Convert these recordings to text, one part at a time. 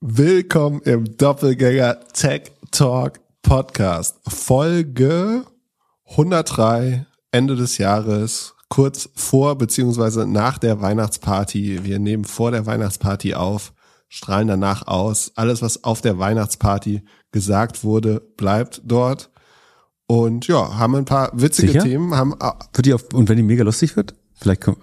Willkommen im Doppelgänger Tech Talk Podcast. Folge 103, Ende des Jahres, kurz vor beziehungsweise nach der Weihnachtsparty. Wir nehmen vor der Weihnachtsparty auf, strahlen danach aus. Alles, was auf der Weihnachtsparty gesagt wurde, bleibt dort. Und ja, haben ein paar witzige Sicher? Themen. Haben, Wird die auf, und wenn die mega lustig wird, vielleicht komm,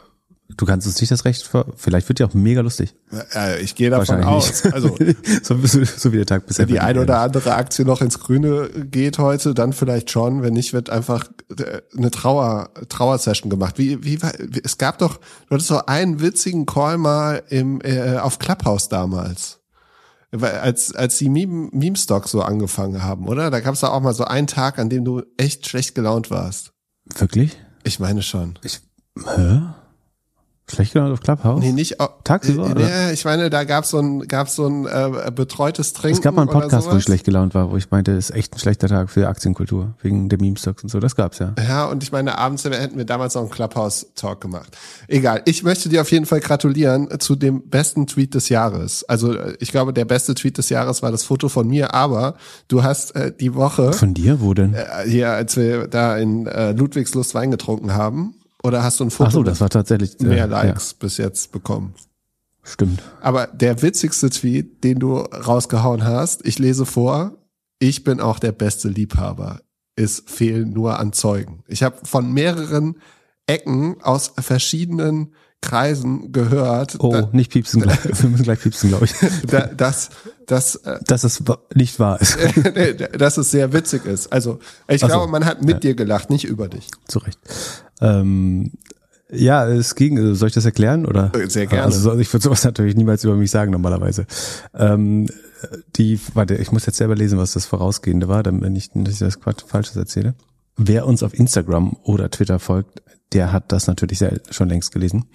du kannst uns nicht das Recht vor, vielleicht wird die auch mega lustig. äh, ich gehe davon Wahrscheinlich aus. nicht. Also so, so, so wie der Tag bisher. Wenn die eine verlief. oder andere Aktie noch ins Grüne geht heute, dann vielleicht schon. Wenn nicht, wird einfach äh, eine Trauer, Trauersession gemacht. Wie, wie, es gab doch, du hattest so einen witzigen Call mal im, äh, auf Clubhouse damals. Als, als die Meme, Meme-Stocks so angefangen haben, oder? Da gab es da auch mal so einen Tag, an dem du echt schlecht gelaunt warst. Wirklich? Ich meine schon. Ich, hä? Schlecht gelaunt auf Clubhouse? Nee, nicht Tagsüber, Äh, oder? nee, ich meine, da gab's so ein, gab's so ein äh, betreutes Trinken. es gab mal einen Podcast, wo ich schlecht gelaunt war, wo ich meinte, es ist echt ein schlechter Tag für Aktienkultur, wegen der Meme-Stocks und so. Das gab's ja. Ja, und ich meine, abends hätten wir damals noch einen Clubhouse-Talk gemacht. Egal, ich möchte dir auf jeden Fall gratulieren zu dem besten Tweet des Jahres. Also äh, ich glaube, der beste Tweet des Jahres war das Foto von mir, aber du hast äh, die Woche, Von dir? Wo denn? äh, hier, als wir da in äh, Ludwigslust Wein getrunken haben, oder hast du ein Foto Ach so, das war tatsächlich äh, mehr Likes bis jetzt bekommen? Ja, stimmt. Aber der witzigste Tweet, den du rausgehauen hast, ich lese vor, ich bin auch der beste Liebhaber. Es fehlen nur an Zeugen. Ich habe von mehreren Ecken aus verschiedenen Kreisen gehört, Oh, da, nicht piepsen gleich. Wir müssen gleich piepsen, glaube ich. da, dass, dass, äh, Dass es nicht wahr ist. dass es sehr witzig ist. Also ich Ach so. glaube, man hat mit dir gelacht, nicht über dich. Zu Recht. Ähm, ja, es ging, soll ich das erklären oder? Sehr gerne. Also ich würde sowas natürlich niemals über mich sagen normalerweise. Ähm, die, warte, ich muss jetzt selber lesen, was das Vorausgehende war, damit nicht, ich das Quatsch Falsches erzähle. Wer uns auf Instagram oder Twitter folgt, der hat das natürlich schon längst gelesen.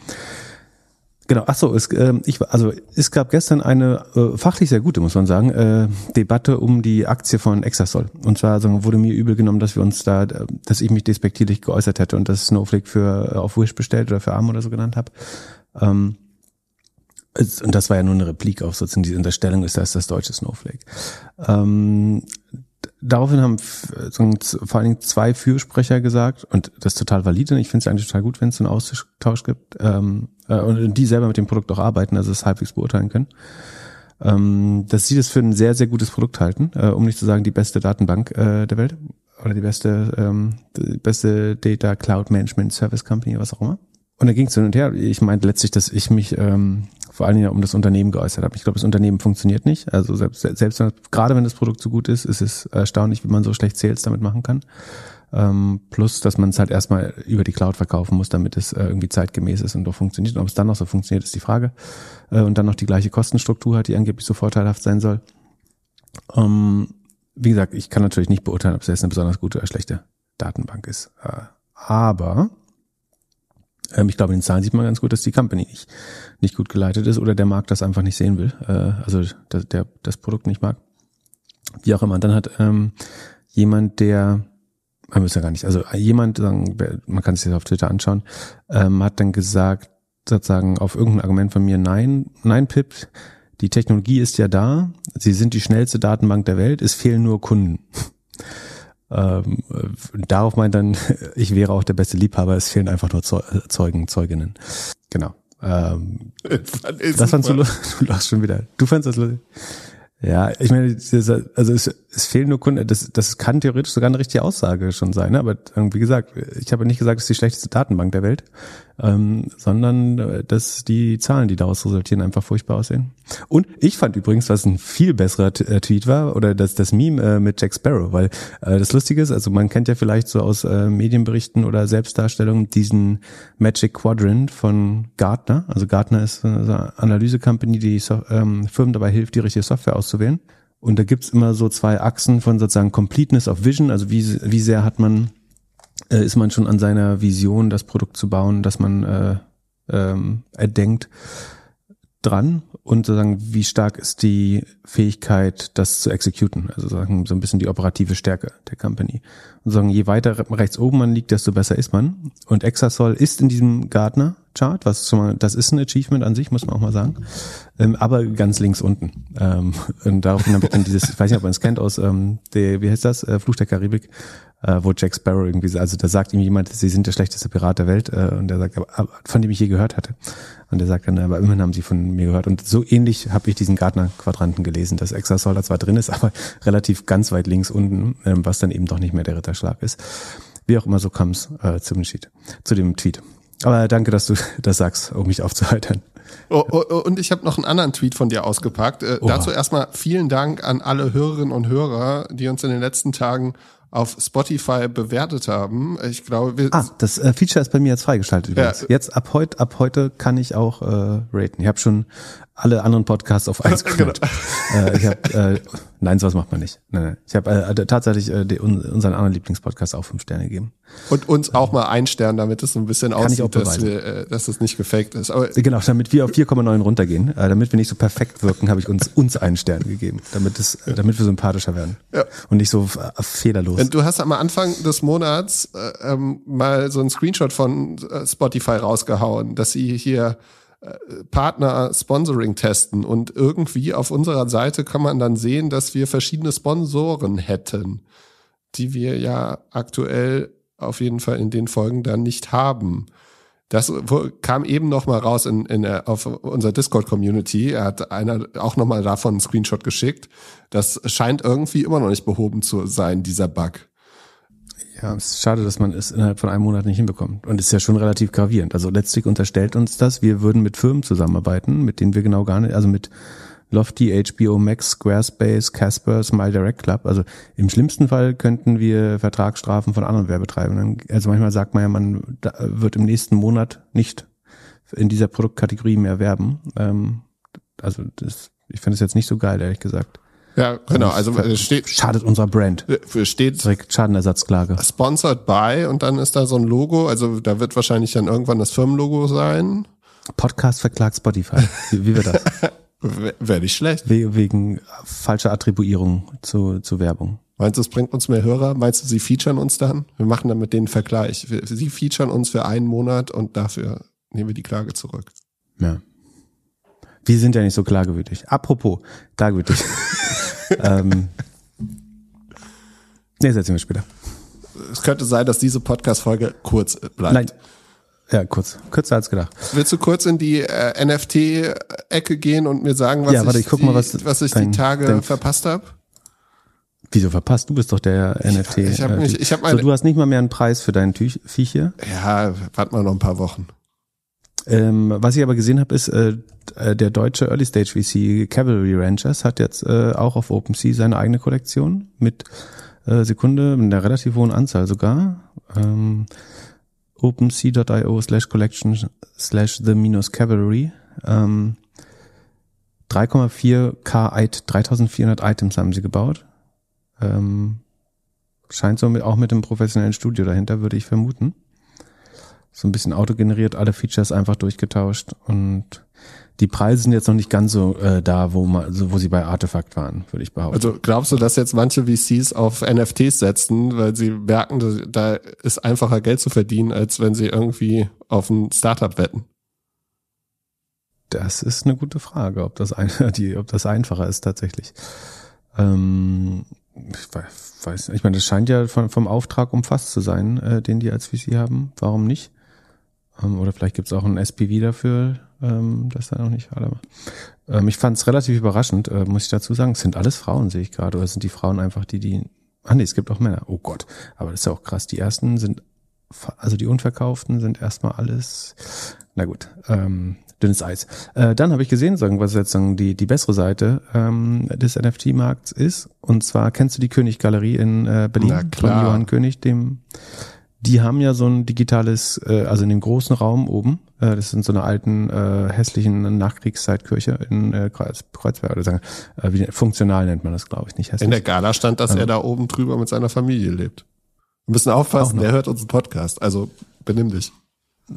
Genau, ach so, es, ähm, ich, also es gab gestern eine äh, fachlich sehr gute, muss man sagen, äh, Debatte um die Aktie von Exasol. Und zwar sagen, wurde mir übel genommen, dass wir uns da, äh, dass ich mich despektierlich geäußert hätte und das Snowflake für äh, auf Wish bestellt oder für Arm oder so genannt habe. Ähm, und das war ja nur eine Replik auf sozusagen die Unterstellung ist, das das deutsche Snowflake. Ähm, daraufhin haben z- vor allen Dingen zwei Fürsprecher gesagt, und das ist total valide, ich finde es eigentlich total gut, wenn es so einen Austausch gibt, ähm, äh, und die selber mit dem Produkt auch arbeiten, also es halbwegs beurteilen können, ähm, dass sie das für ein sehr, sehr gutes Produkt halten, äh, um nicht zu sagen die beste Datenbank äh, der Welt oder die beste, ähm, die beste Data Cloud Management Service Company, was auch immer. Und da ging es hin und her. Ich meinte letztlich, dass ich mich ähm, vor allen Dingen um das Unternehmen geäußert habe. Ich glaube, das Unternehmen funktioniert nicht. Also selbst, selbst gerade wenn das Produkt so gut ist, ist es erstaunlich, wie man so schlecht Sales damit machen kann. Ähm, plus, dass man es halt erstmal über die Cloud verkaufen muss, damit es äh, irgendwie zeitgemäß ist und doch funktioniert. Und ob es dann noch so funktioniert, ist die Frage. Äh, und dann noch die gleiche Kostenstruktur hat, die angeblich so vorteilhaft sein soll. Ähm, wie gesagt, ich kann natürlich nicht beurteilen, ob es jetzt eine besonders gute oder schlechte Datenbank ist. Äh, aber ich glaube, in den Zahlen sieht man ganz gut, dass die Company nicht, nicht gut geleitet ist oder der Markt das einfach nicht sehen will. Äh, also der, der das Produkt nicht mag. Wie auch immer. Und dann hat ähm, jemand, der man muss ja gar nicht, also jemand, man kann sich auf Twitter anschauen, ähm, hat dann gesagt, sozusagen auf irgendein Argument von mir, nein, nein, Pip, die Technologie ist ja da, sie sind die schnellste Datenbank der Welt, es fehlen nur Kunden. Ähm, äh, darauf meint dann, ich wäre auch der beste Liebhaber, es fehlen einfach nur Zeu- Zeugen, Zeuginnen. Genau. Ähm, das fandst du, du lachst schon wieder. Du fandst das lustig? Ja, ich meine, also es, es fehlen nur Kunden, das, das kann theoretisch sogar eine richtige Aussage schon sein, ne? aber wie gesagt, ich habe nicht gesagt, es ist die schlechteste Datenbank der Welt, ähm, sondern äh, dass die Zahlen, die daraus resultieren, einfach furchtbar aussehen. Und ich fand übrigens, was ein viel besserer äh, Tweet war, oder das, das Meme äh, mit Jack Sparrow, weil äh, das Lustige ist, also man kennt ja vielleicht so aus äh, Medienberichten oder Selbstdarstellungen diesen Magic Quadrant von Gartner. Also Gartner ist so eine Analyse-Company, die so, ähm, Firmen dabei hilft, die richtige Software auszuwählen. Und da gibt's immer so zwei Achsen von sozusagen Completeness of Vision, also wie, wie sehr hat man, äh, ist man schon an seiner Vision, das Produkt zu bauen, das man äh, ähm, erdenkt, dran und sozusagen, wie stark ist die Fähigkeit, das zu exekuten, also sagen so ein bisschen die operative Stärke der Company. Und sagen, je weiter rechts oben man liegt, desto besser ist man. Und Exasol ist in diesem Gartner Chart, was schon mal, das ist ein Achievement an sich, muss man auch mal sagen. Ähm, aber ganz links unten. Ähm, und daraufhin habe ich dann dieses, ich weiß nicht, ob man es kennt aus, ähm, der, wie heißt das, äh, Fluch der Karibik, äh, wo Jack Sparrow irgendwie, also da sagt ihm jemand, sie sind der schlechteste Pirat der Welt, äh, und der sagt, aber, von dem ich je gehört hatte. Und der sagt dann, aber immerhin haben sie von mir gehört. Und so ähnlich habe ich diesen Gartner-Quadranten gelesen, dass Exasol zwar drin ist, aber relativ ganz weit links unten, ähm, was dann eben doch nicht mehr der Ritterschlag ist. Wie auch immer so kam es äh, zum Sheet, zu dem Tweet. Aber danke, dass du das sagst, um mich aufzuhalten. Oh, oh, oh, und ich habe noch einen anderen Tweet von dir ausgepackt. Äh, dazu erstmal vielen Dank an alle Hörerinnen und Hörer, die uns in den letzten Tagen auf Spotify bewertet haben. Ich glaube, wir ah, das äh, Feature ist bei mir jetzt freigeschaltet. Übrigens. Ja. Jetzt ab heute, ab heute kann ich auch äh, raten. Ich habe schon alle anderen Podcasts auf eins gehört. genau. äh, ich hab, äh, nein, sowas macht man nicht. Nein, nein. Ich habe äh, tatsächlich äh, die, unseren anderen Lieblingspodcast auch fünf Sterne gegeben. Und uns auch mal ein Stern, damit es so ein bisschen Kann aussieht, dass, wir, äh, dass es nicht gefaked ist. Aber genau, damit wir auf 4,9 runtergehen, äh, damit wir nicht so perfekt wirken, habe ich uns uns einen Stern gegeben, damit es, äh, damit wir sympathischer werden ja. und nicht so äh, fehlerlos. Du hast am Anfang des Monats äh, ähm, mal so einen Screenshot von äh, Spotify rausgehauen, dass sie hier Partner Sponsoring testen und irgendwie auf unserer Seite kann man dann sehen, dass wir verschiedene Sponsoren hätten, die wir ja aktuell auf jeden Fall in den Folgen dann nicht haben. Das kam eben noch mal raus in, in auf unserer Discord Community. Er hat einer auch noch mal davon einen Screenshot geschickt. Das scheint irgendwie immer noch nicht behoben zu sein, dieser Bug. Ja, es ist schade, dass man es innerhalb von einem Monat nicht hinbekommt. Und ist ja schon relativ gravierend. Also letztlich unterstellt uns das, wir würden mit Firmen zusammenarbeiten, mit denen wir genau gar nicht, also mit Lofty, HBO Max, Squarespace, Casper, Smile Direct Club. Also im schlimmsten Fall könnten wir Vertragsstrafen von anderen Werbetreibenden. Also manchmal sagt man ja, man wird im nächsten Monat nicht in dieser Produktkategorie mehr werben. Ähm, also das, ich finde es jetzt nicht so geil, ehrlich gesagt. Ja, genau. Also es steht schadet unserer Brand. Steht direkt Schadenersatzklage. Sponsored by und dann ist da so ein Logo. Also da wird wahrscheinlich dann irgendwann das Firmenlogo sein. Podcast verklagt Spotify. Wie, wie wird das? Wäre nicht schlecht. We wegen falscher Attribuierung zu, zu Werbung. Meinst du, es bringt uns mehr Hörer? Meinst du, sie featuren uns dann? Wir machen dann mit denen Vergleich. Sie featuren uns für einen Monat und dafür nehmen wir die Klage zurück. Ja. Wir sind ja nicht so klagewütig. Apropos, klagewütig. Ähm, nee, erzählen wir später. Es könnte sein, dass diese Podcast-Folge kurz bleibt. Nein. Ja, kurz. Kürzer als gedacht. Willst du kurz in die äh, NFT-Ecke gehen und mir sagen, was, ja, warte, ich, ich die, mal, was, was ich dein, die Tage dein, verpasst habe? Wieso verpasst? Du bist doch der NFT. Ich habe mich, ich hab meine, so, du hast nicht mal mehr einen Preis für dein Viech hier? Ja, warte mal noch ein paar Wochen. Ähm, was ich aber gesehen habe, ist, äh, äh, der deutsche Early Stage VC Cavalry Ranchers hat jetzt äh, auch auf OpenSea seine eigene Kollektion mit äh, Sekunde, mit einer relativ hohen Anzahl sogar. Ähm, OpenSea.io slash collection slash the minus cavalry. Ähm, 3,4k 3400 Items haben sie gebaut. Ähm, scheint so mit, auch mit einem professionellen Studio dahinter, würde ich vermuten so ein bisschen autogeneriert, alle Features einfach durchgetauscht und die Preise sind jetzt noch nicht ganz so äh, da, wo man, so, wo sie bei Artefakt waren, würde ich behaupten. Also glaubst du, dass jetzt manche VCs auf NFTs setzen, weil sie merken, da ist einfacher Geld zu verdienen, als wenn sie irgendwie auf ein Startup wetten? Das ist eine gute Frage, ob das, ein, die, ob das einfacher ist tatsächlich. Ähm, ich weiß, ich meine, das scheint ja von, vom Auftrag umfasst zu sein, äh, den die als VC haben. Warum nicht? Ähm, oder vielleicht gibt es auch ein SPV dafür, ähm, das da noch nicht alle. Ähm, ich fand es relativ überraschend, äh, muss ich dazu sagen. Es sind alles Frauen, sehe ich gerade. Oder sind die Frauen einfach die, die. Ah nee, es gibt auch Männer. Oh Gott. Aber das ist ja auch krass. Die ersten sind, also die Unverkauften sind erstmal alles. Na gut, ähm, dünnes Eis. Äh, dann habe ich gesehen, sagen, was jetzt sagen, die, die bessere Seite ähm, des NFT-Markts ist. Und zwar kennst du die König-Galerie in äh, Berlin von Johann König, dem die haben ja so ein digitales, äh, also in dem großen Raum oben, äh, das sind so eine alten, äh, hässlichen Nachkriegszeitkirche in äh, Kreuz, Kreuzberg oder sagen, äh, wie, funktional nennt man das, glaube ich, nicht hässlich. In der Gala stand, dass also, er da oben drüber mit seiner Familie lebt. Wir müssen aufpassen, der hört unseren Podcast, also benimm dich.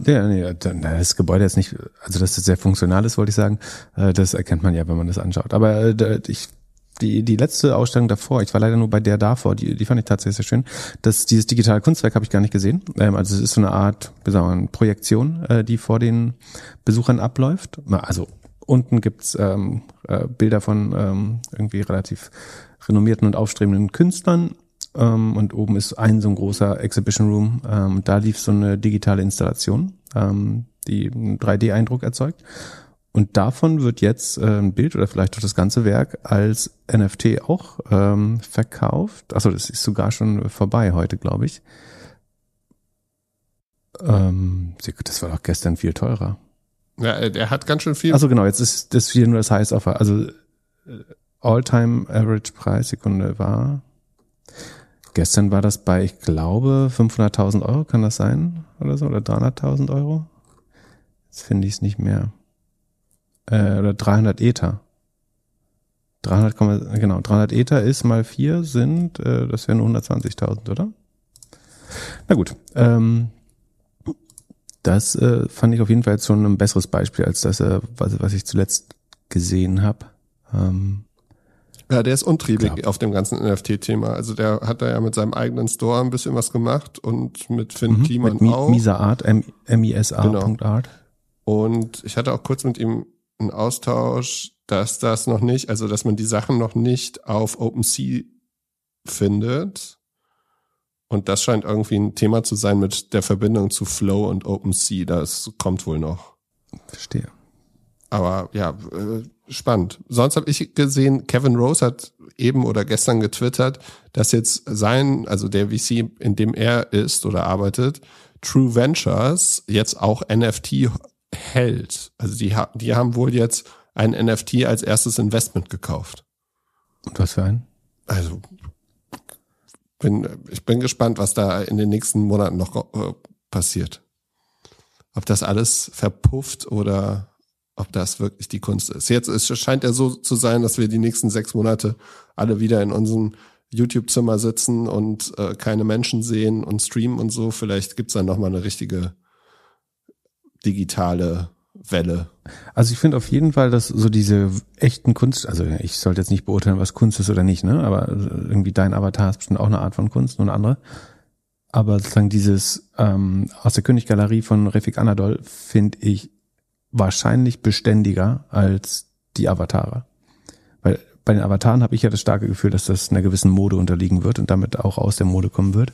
Ja, nee, das Gebäude ist nicht, also dass das sehr funktional ist, wollte ich sagen, äh, das erkennt man ja, wenn man das anschaut. Aber äh, ich die, die letzte Ausstellung davor, ich war leider nur bei der davor, die, die fand ich tatsächlich sehr schön. Das, dieses digitale Kunstwerk habe ich gar nicht gesehen. Ähm, also es ist so eine Art, wie sagen wir, Projektion, äh, die vor den Besuchern abläuft. Also unten gibt's ähm, äh, Bilder von ähm, irgendwie relativ renommierten und aufstrebenden Künstlern. Ähm, und oben ist ein so ein großer Exhibition Room. Ähm, da lief so eine digitale Installation, ähm, die einen 3D-Eindruck erzeugt. Und davon wird jetzt äh, ein Bild oder vielleicht auch das ganze Werk als NFT auch ähm, verkauft. Achso, das ist sogar schon vorbei heute, glaube ich. Ähm, das war doch gestern viel teurer. Ja, er hat ganz schön viel. Also genau, jetzt ist das hier nur das Highest Offer. Also äh, All-Time Average Preis, Sekunde war. Gestern war das bei, ich glaube, 500.000 Euro, kann das sein? Oder so? Oder 300.000 Euro? Jetzt finde ich es nicht mehr äh, oder 300 Ether. 300, genau, 300 Ether ist mal 4 sind, äh, das wären 120.000, oder? Na gut, ähm, das äh, fand ich auf jeden Fall jetzt schon ein besseres Beispiel als das, äh, was, was ich zuletzt gesehen habe. Ähm, ja, der ist untriebig klar. auf dem ganzen NFT-Thema. Also der hat da ja mit seinem eigenen Store ein bisschen was gemacht und mit Finn mhm, Kliman mit auch. Misa Art, M-I-S-A.art. Genau. Und ich hatte auch kurz mit ihm ein Austausch, dass das noch nicht, also dass man die Sachen noch nicht auf OpenSea findet. Und das scheint irgendwie ein Thema zu sein mit der Verbindung zu Flow und OpenSea. Das kommt wohl noch. Verstehe. Aber ja, äh, spannend. Sonst habe ich gesehen, Kevin Rose hat eben oder gestern getwittert, dass jetzt sein, also der VC, in dem er ist oder arbeitet, True Ventures jetzt auch NFT hält. Also die, die haben wohl jetzt ein NFT als erstes Investment gekauft. Und was für ein? Also bin, ich bin gespannt, was da in den nächsten Monaten noch äh, passiert. Ob das alles verpufft oder ob das wirklich die Kunst ist. Jetzt es scheint ja so zu sein, dass wir die nächsten sechs Monate alle wieder in unserem YouTube-Zimmer sitzen und äh, keine Menschen sehen und streamen und so. Vielleicht gibt's dann nochmal eine richtige digitale Welle. Also ich finde auf jeden Fall, dass so diese echten Kunst, also ich sollte jetzt nicht beurteilen, was Kunst ist oder nicht, ne? Aber irgendwie dein Avatar ist bestimmt auch eine Art von Kunst, eine andere. Aber sozusagen dieses ähm, aus der Königgalerie von Refik Anadol finde ich wahrscheinlich beständiger als die Avatare. Weil bei den Avataren habe ich ja das starke Gefühl, dass das einer gewissen Mode unterliegen wird und damit auch aus der Mode kommen wird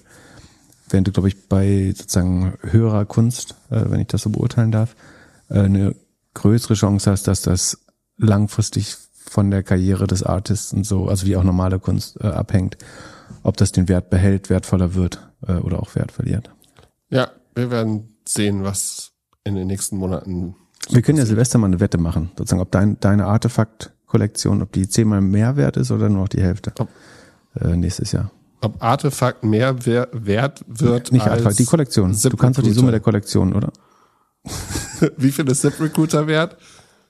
während du, glaube ich, bei sozusagen höherer Kunst, äh, wenn ich das so beurteilen darf, äh, eine größere Chance hast, dass das langfristig von der Karriere des Artists und so, also wie auch normale Kunst äh, abhängt, ob das den Wert behält, wertvoller wird äh, oder auch Wert verliert. Ja, wir werden sehen, was in den nächsten Monaten. So wir können ja Silvester mal eine Wette machen, sozusagen, ob dein, deine Artefakt-Kollektion, ob die zehnmal mehr wert ist oder nur noch die Hälfte äh, nächstes Jahr ob Artefakt mehr wert wird. Nicht als Artefakt, die Kollektion. Du kannst doch die Summe der Kollektion, oder? Wie viel ist Zip Recruiter wert?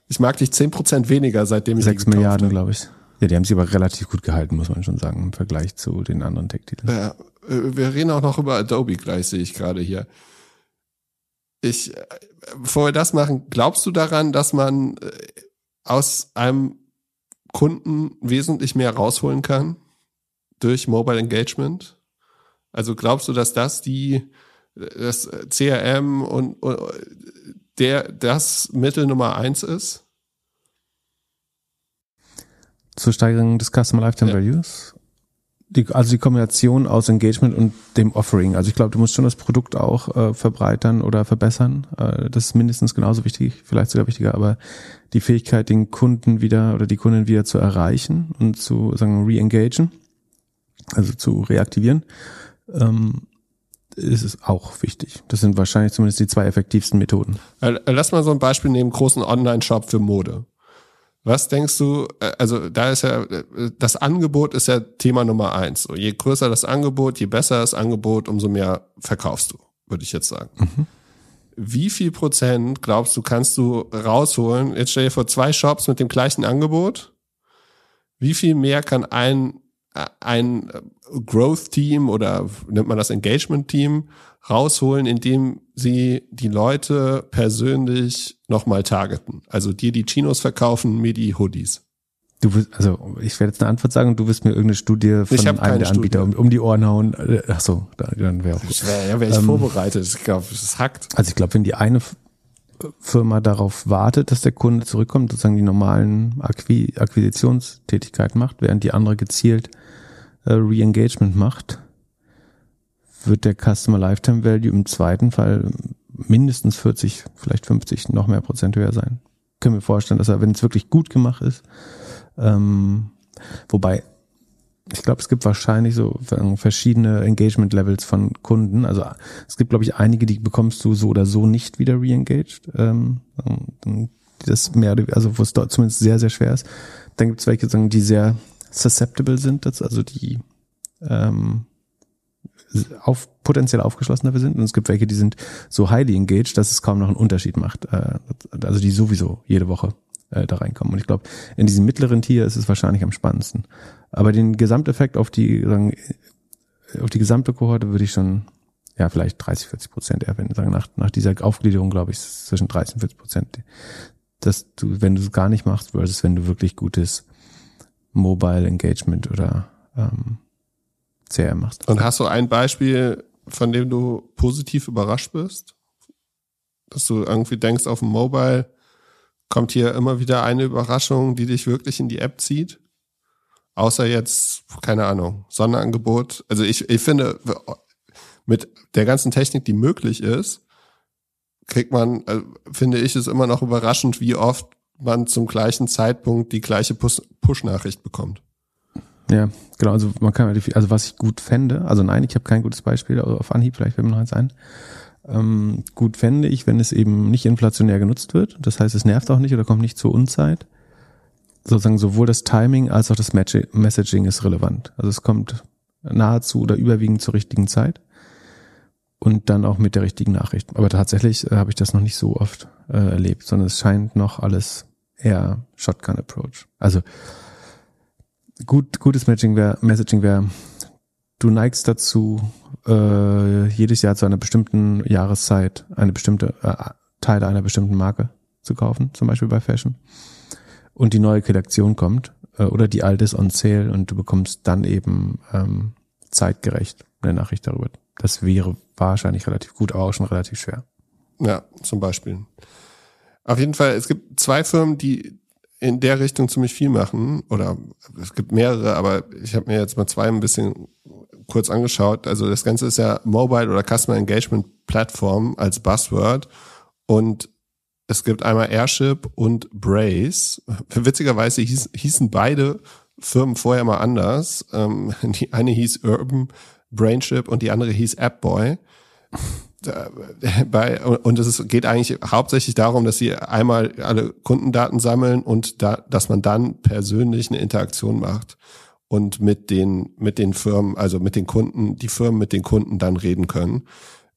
Ich mag dich zehn Prozent weniger, seitdem ich Sechs Milliarden, glaube ich. Ja, die haben sie aber relativ gut gehalten, muss man schon sagen, im Vergleich zu den anderen Tech-Titeln. Ja, äh, wir reden auch noch über Adobe gleich, sehe ich gerade hier. Ich, äh, bevor wir das machen, glaubst du daran, dass man äh, aus einem Kunden wesentlich mehr rausholen kann? Durch Mobile Engagement? Also glaubst du, dass das die, das CRM und, und der, das Mittel Nummer eins ist? Zur Steigerung des Customer Lifetime ja. Values? Die, also die Kombination aus Engagement und dem Offering. Also ich glaube, du musst schon das Produkt auch äh, verbreitern oder verbessern. Äh, das ist mindestens genauso wichtig, vielleicht sogar wichtiger, aber die Fähigkeit, den Kunden wieder oder die Kunden wieder zu erreichen und zu sagen re-engagen also zu reaktivieren, ähm, ist es auch wichtig. Das sind wahrscheinlich zumindest die zwei effektivsten Methoden. Äh, lass mal so ein Beispiel nehmen, großen Online-Shop für Mode. Was denkst du, äh, also da ist ja, äh, das Angebot ist ja Thema Nummer eins. Je größer das Angebot, je besser das Angebot, umso mehr verkaufst du, würde ich jetzt sagen. Mhm. Wie viel Prozent glaubst du, kannst du rausholen? Jetzt stell dir vor, zwei Shops mit dem gleichen Angebot. Wie viel mehr kann ein ein Growth-Team oder nennt man das Engagement-Team rausholen, indem sie die Leute persönlich nochmal targeten. Also dir die Chinos verkaufen, mir die Hoodies. Du wirst, also ich werde jetzt eine Antwort sagen und du wirst mir irgendeine Studie von einem der keine Anbieter um, um die Ohren hauen. Äh, Ach so, da- dann wäre auch gut. Wär, ja, wäre ich Ähm, vorbereitet. Ich glaube, es hackt. Also ich glaube, wenn die eine Firma darauf wartet, dass der Kunde zurückkommt, sozusagen die normalen Akqui Akquisitionstätigkeiten macht, während die andere gezielt äh, Re-Engagement macht, wird der Customer Lifetime Value im zweiten Fall mindestens 40, vielleicht 50, noch mehr Prozent höher sein. Können wir vorstellen, dass er, wenn es wirklich gut gemacht ist, ähm, wobei ich glaube, es gibt wahrscheinlich so verschiedene Engagement Levels von Kunden. Also es gibt, glaube ich, einige, die bekommst du so oder so nicht wieder re-engaged. Ähm, das mehr, also wo es dort zumindest sehr, sehr schwer ist. Dann gibt es welche, die sehr susceptible sind, also die ähm, auf, potenziell aufgeschlossen dafür sind. Und es gibt welche, die sind so highly engaged, dass es kaum noch einen Unterschied macht. Äh, also die sowieso jede Woche äh, da reinkommen. Und ich glaube, in diesem mittleren Tier ist es wahrscheinlich am spannendsten. Aber den Gesamteffekt auf die, sagen, auf die gesamte Kohorte würde ich schon, ja, vielleicht 30, 40 Prozent erwähnen. Sagen, nach, nach dieser Aufgliederung, glaube ich, zwischen 30 und 40 Prozent, dass du, wenn du es gar nicht machst, versus wenn du wirklich gutes Mobile Engagement oder ähm, CRM machst. Und hast du ein Beispiel, von dem du positiv überrascht bist? Dass du irgendwie denkst, auf dem Mobile kommt hier immer wieder eine Überraschung, die dich wirklich in die App zieht? Außer jetzt, keine Ahnung, Sonderangebot. Also ich, ich finde, mit der ganzen Technik, die möglich ist, kriegt man, äh, finde ich, es immer noch überraschend, wie oft man zum gleichen Zeitpunkt die gleiche Push- Push-Nachricht bekommt. Ja, genau. Also man kann, also was ich gut fände, also nein, ich habe kein gutes Beispiel also auf Anhieb, vielleicht fällt mir noch eins ein. Ähm, gut fände ich, wenn es eben nicht inflationär genutzt wird. Das heißt, es nervt auch nicht oder kommt nicht zur Unzeit. Sozusagen sowohl das Timing als auch das Messaging ist relevant. Also es kommt nahezu oder überwiegend zur richtigen Zeit und dann auch mit der richtigen Nachricht. Aber tatsächlich äh, habe ich das noch nicht so oft äh, erlebt, sondern es scheint noch alles eher Shotgun-Approach. Also gut, gutes Matching wär, Messaging wäre, du neigst dazu, äh, jedes Jahr zu einer bestimmten Jahreszeit eine bestimmte äh, Teile einer bestimmten Marke zu kaufen, zum Beispiel bei Fashion. Und die neue Kollektion kommt äh, oder die alte ist on sale und du bekommst dann eben ähm, zeitgerecht eine Nachricht darüber. Das wäre wahrscheinlich relativ gut, aber auch schon relativ schwer. Ja, zum Beispiel. Auf jeden Fall, es gibt zwei Firmen, die in der Richtung ziemlich viel machen. Oder es gibt mehrere, aber ich habe mir jetzt mal zwei ein bisschen kurz angeschaut. Also das Ganze ist ja Mobile oder Customer Engagement Plattform als Buzzword. Und es gibt einmal Airship und Brace. Witzigerweise hieß, hießen beide Firmen vorher mal anders. Ähm, die eine hieß Urban Brainship und die andere hieß Appboy. Bei, und es geht eigentlich hauptsächlich darum, dass sie einmal alle Kundendaten sammeln und da, dass man dann persönlich eine Interaktion macht und mit den, mit den Firmen, also mit den Kunden, die Firmen mit den Kunden dann reden können.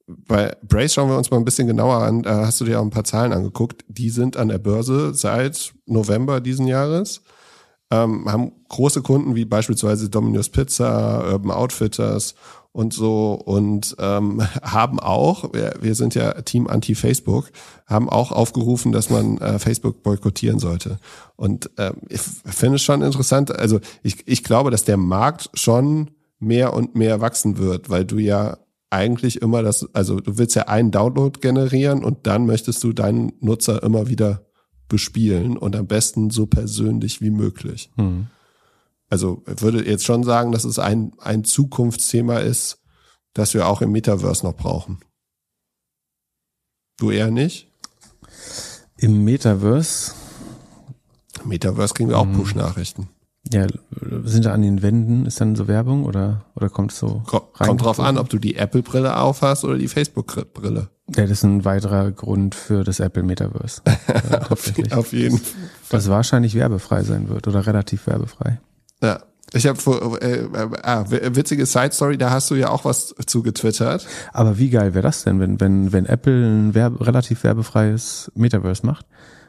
Bei Brace schauen wir uns mal ein bisschen genauer an. Da hast du dir auch ein paar Zahlen angeguckt. Die sind an der Börse seit November diesen Jahres. Ähm, haben große Kunden wie beispielsweise Domino's Pizza, Urban Outfitters und so und ähm, haben auch, wir, wir sind ja Team Anti-Facebook, haben auch aufgerufen, dass man äh, Facebook boykottieren sollte. Und ähm, ich finde es schon interessant, also ich, ich glaube, dass der Markt schon mehr und mehr wachsen wird, weil du ja eigentlich immer das, also du willst ja einen Download generieren und dann möchtest du deinen Nutzer immer wieder bespielen und am besten so persönlich wie möglich. Hm. Also ich würde jetzt schon sagen, dass es ein, ein Zukunftsthema ist, das wir auch im Metaverse noch brauchen. Du eher nicht? Im Metaverse, Im Metaverse kriegen wir auch Push-Nachrichten. ja, sind da an den Wänden, ist dann so Werbung oder, oder kommt es so Ko- rein? Kommt drauf an, ob du die Apple-Brille aufhast oder die Facebook-Brille. Ja, das ist ein weiterer Grund für das Apple Metaverse. tatsächlich. Auf jeden Fall. Das wahrscheinlich werbefrei sein wird oder relativ werbefrei. Ja. Ich habe vor, äh, äh, ah, witzige Side-Story, da hast du ja auch was zu getwittert. Aber wie geil wäre das denn, wenn, wenn, wenn Apple ein Werbe, relativ werbefreies Metaverse macht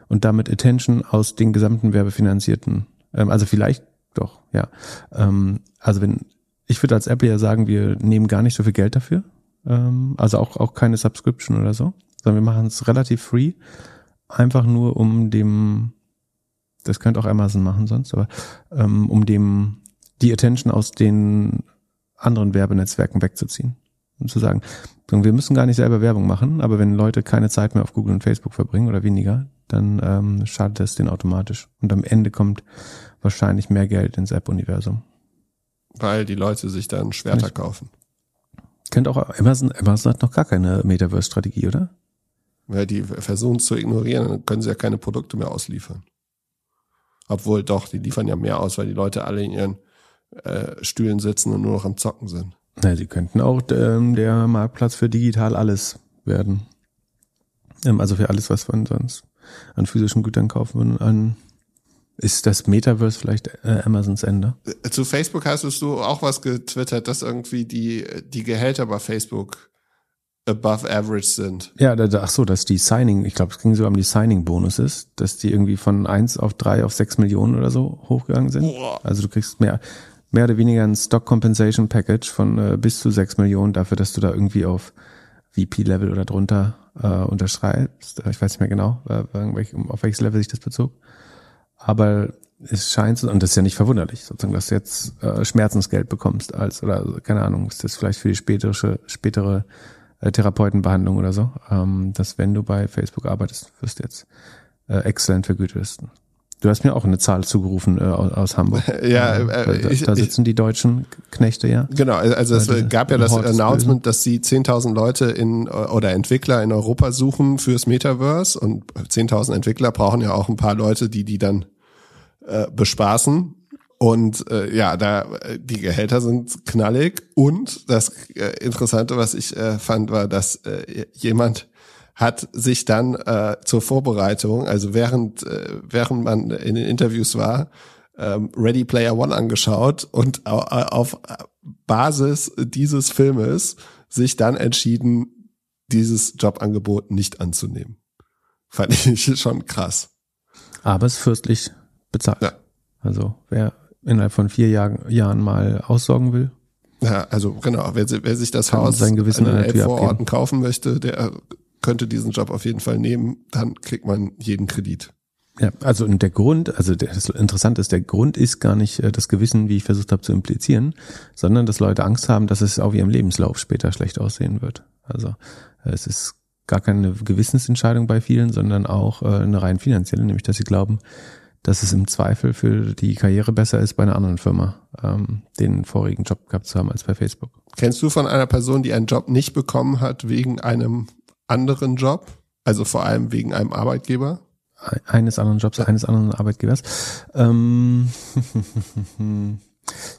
und damit Attention aus den gesamten werbefinanzierten, ähm, also vielleicht doch, ja. Ähm, also wenn, ich würde als Apple ja sagen, wir nehmen gar nicht so viel Geld dafür, ähm, also auch, auch keine Subscription oder so, sondern wir machen es relativ free, einfach nur um dem das könnte auch Amazon machen sonst, aber ähm, um dem die Attention aus den anderen Werbenetzwerken wegzuziehen. Und zu sagen, wir müssen gar nicht selber Werbung machen, aber wenn Leute keine Zeit mehr auf Google und Facebook verbringen oder weniger, dann ähm, schadet es denen automatisch. Und am Ende kommt wahrscheinlich mehr Geld ins App-Universum. Weil die Leute sich dann Schwerter ich kaufen. Kennt auch Amazon, Amazon hat noch gar keine Metaverse-Strategie, oder? Weil die versuchen es zu ignorieren, dann können sie ja keine Produkte mehr ausliefern. Obwohl doch, die liefern ja mehr aus, weil die Leute alle in ihren äh, Stühlen sitzen und nur noch am Zocken sind. Na, sie könnten auch ähm, der Marktplatz für digital alles werden. Ähm, also für alles, was man sonst an physischen Gütern kaufen an ist das Metaverse vielleicht äh, Amazons Ende? Äh, zu Facebook hast du auch was getwittert, dass irgendwie die, die Gehälter bei Facebook above average sind. Ja, da, ach so, dass die Signing, ich glaube, es ging so um die Signing-Bonuses, dass die irgendwie von eins auf drei auf sechs Millionen oder so hochgegangen sind. Boah. Also du kriegst mehr, mehr oder weniger ein Stock Compensation Package von äh, bis zu sechs Millionen dafür, dass du da irgendwie auf VP-Level oder drunter äh, unterschreibst. Ich weiß nicht mehr genau, äh, auf welches Level sich das bezog. Aber es scheint, und das ist ja nicht verwunderlich, sozusagen, dass du jetzt äh, Schmerzensgeld bekommst als, oder keine Ahnung, ist das vielleicht für die spätere, spätere äh, Therapeutenbehandlung oder so, ähm, dass wenn du bei Facebook arbeitest, wirst du jetzt äh, exzellent vergütet. Du hast mir auch eine Zahl zugerufen äh, aus Hamburg. ja, äh, da, ich, da sitzen ich, die deutschen Knechte ja. Genau, also es äh, gab ja das Announcement, dass sie 10.000 Leute in oder Entwickler in Europa suchen fürs Metaverse und 10.000 Entwickler brauchen ja auch ein paar Leute, die die dann äh, bespaßen. Und äh, ja, da die Gehälter sind knallig. Und das äh, Interessante, was ich äh, fand, war, dass äh, jemand hat sich dann äh, zur Vorbereitung, also während äh, während man in den Interviews war, ähm, Ready Player One angeschaut und auf Basis dieses Filmes sich dann entschieden, dieses Jobangebot nicht anzunehmen. Fand ich schon krass. Aber es ist fürstlich bezahlt. Ja. Also wer innerhalb von vier Jahr, Jahren mal aussorgen will. Ja, also genau, wer, wer sich das Haus sein Gewissen in den Vororten kaufen möchte, der könnte diesen Job auf jeden Fall nehmen, dann kriegt man jeden Kredit. Ja, also der Grund, also das Interessante ist, der Grund ist gar nicht äh, das Gewissen, wie ich versucht habe zu implizieren, sondern dass Leute Angst haben, dass es auf ihrem Lebenslauf später schlecht aussehen wird. Also äh, es ist gar keine Gewissensentscheidung bei vielen, sondern auch äh, eine rein finanzielle, nämlich dass sie glauben, dass es im Zweifel für die Karriere besser ist, bei einer anderen Firma ähm, den vorigen Job gehabt zu haben als bei Facebook. Kennst du von einer Person, die einen Job nicht bekommen hat wegen einem anderen Job? Also vor allem wegen einem Arbeitgeber? Eines anderen Jobs, eines anderen Arbeitgebers. Ähm,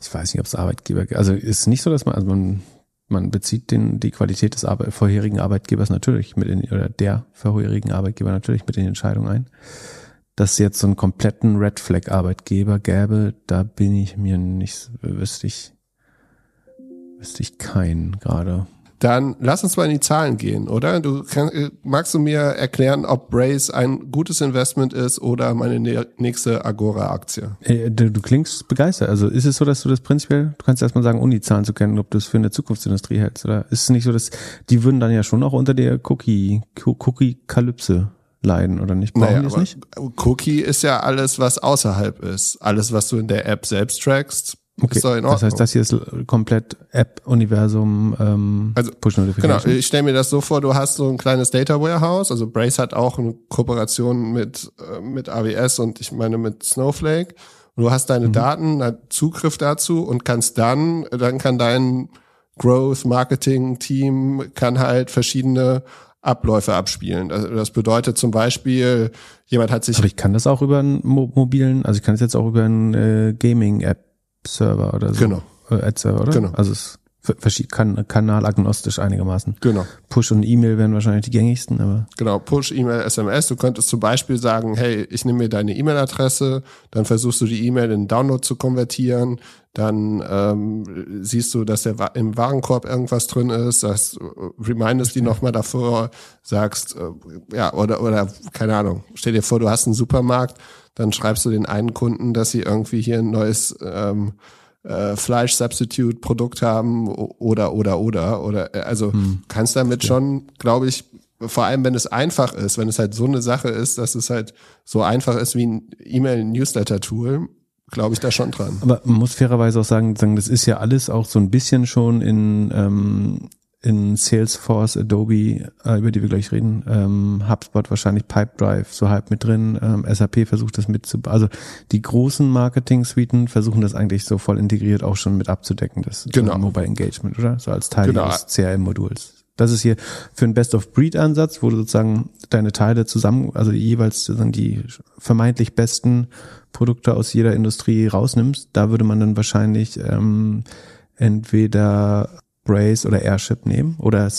ich weiß nicht, ob es Arbeitgeber, also ist nicht so, dass man, also man, man bezieht den, die Qualität des Arbe vorherigen Arbeitgebers natürlich mit in, oder der vorherigen Arbeitgeber natürlich mit in die Entscheidung ein dass jetzt so einen kompletten Red Flag Arbeitgeber gäbe, da bin ich mir nicht, wüsste ich, wüsste ich keinen gerade. Dann lass uns mal in die Zahlen gehen, oder? Du kann, magst du mir erklären, ob Brace ein gutes Investment ist oder meine nächste Agora-Aktie? Äh, du, du, klingst begeistert. Also ist es so, dass du das prinzipiell, du kannst erstmal sagen, ohne die Zahlen zu kennen, ob du es für eine Zukunftsindustrie hältst, oder ist es nicht so, dass die würden dann ja schon auch unter der Cookie, Cookie-Kalypse leiden oder nicht? Brauchen naja, die es nicht? Cookie ist ja alles, was außerhalb ist. Alles, was du in der App selbst trackst, Okay, ist doch in Ordnung. das heißt, das hier ist komplett App-Universum ähm, also, Push. Genau, ich stelle mir das so vor, du hast so ein kleines Data Warehouse, also Brace hat auch eine Kooperation mit, äh, mit AWS und ich meine mit Snowflake. du hast deine mhm. Daten, Zugriff dazu und kannst dann, dann kann dein Growth Marketing Team kann halt verschiedene Abläufe abspielen. Das bedeutet zum Beispiel, jemand hat sich. Aber ich kann das auch über einen mobilen, also ich kann es jetzt auch über einen äh, Gaming-App-Server oder so. Genau. Äh, Ad-Server, oder? Genau. Also es kann, kanalagnostisch einigermaßen. Genau. Push und E-Mail wären wahrscheinlich die gängigsten, aber. Genau, Push, E-Mail, SMS. Du könntest zum Beispiel sagen, hey, ich nehme mir deine E-Mail-Adresse, dann versuchst du die E-Mail in Download zu konvertieren, dann ähm, siehst du, dass der im Warenkorb irgendwas drin ist, sagst, remindest die nochmal davor, sagst, äh, ja, oder, oder, keine Ahnung, stell dir vor, du hast einen Supermarkt, dann schreibst du den einen Kunden, dass sie irgendwie hier ein neues ähm, äh, Fleisch-Substitute-Produkt haben oder, oder, oder, oder, äh, also hm. kannst damit okay. schon, glaube ich, vor allem, wenn es einfach ist, wenn es halt so eine Sache ist, dass es halt so einfach ist wie ein E-Mail-Newsletter-Tool, glaube ich da schon dran. Aber man muss fairerweise auch sagen, sagen, das ist ja alles auch so ein bisschen schon in, ähm, in Salesforce, Adobe, äh, über die wir gleich reden, ähm, HubSpot wahrscheinlich Pipedrive so halb mit drin, ähm, SAP versucht das mit zu, also die großen Marketing-Suiten versuchen das eigentlich so voll integriert auch schon mit abzudecken, das Genau. Mobile Engagement, oder? So als Teil Genau. ihres CRM-Moduls. Das ist hier für einen Best-of-Breed-Ansatz, wo du sozusagen deine Teile zusammen, also jeweils sozusagen die vermeintlich besten Produkte aus jeder Industrie rausnimmst. Da würde man dann wahrscheinlich ähm, entweder Brace oder Airship nehmen oder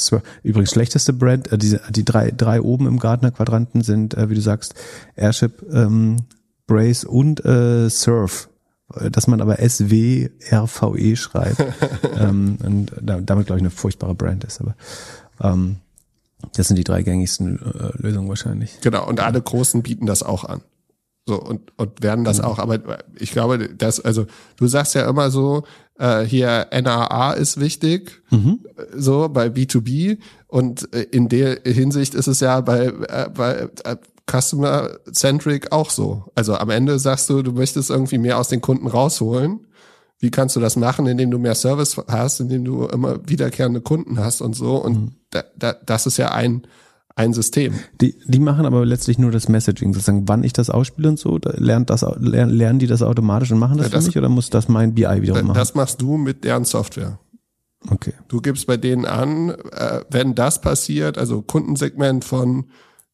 übrigens schlechteste Brand, äh, diese, die drei, drei oben im Gartner-Quadranten sind, äh, wie du sagst, Airship, ähm, Brace und äh, Surf Äh, dass man aber S-W-R-V-E schreibt ähm, und da, damit glaube ich eine furchtbare Brand ist, aber ähm, das sind die drei gängigsten äh, Lösungen wahrscheinlich. Genau, und alle Großen bieten das auch an. So, und, und werden das auch, aber ich glaube, dass, also du sagst ja immer so, äh, hier NAA ist wichtig, äh, so bei B2B und äh, in der Hinsicht ist es ja bei, äh, bei äh, Customer Centric auch so. Also am Ende sagst du, du möchtest irgendwie mehr aus den Kunden rausholen. Wie kannst du das machen, indem du mehr Service hast, indem du immer wiederkehrende Kunden hast und so? Und da, da, das ist ja ein, ein System. Die, die machen aber letztlich nur das Messaging, sozusagen, wann ich das ausspiele und so, lernt das, lernen, die das automatisch und machen das, Ja, das- für mich oder muss das mein BI wiederum machen? Das machst du mit deren Software. okay. Du gibst bei denen an, äh, wenn das passiert, also Kundensegment von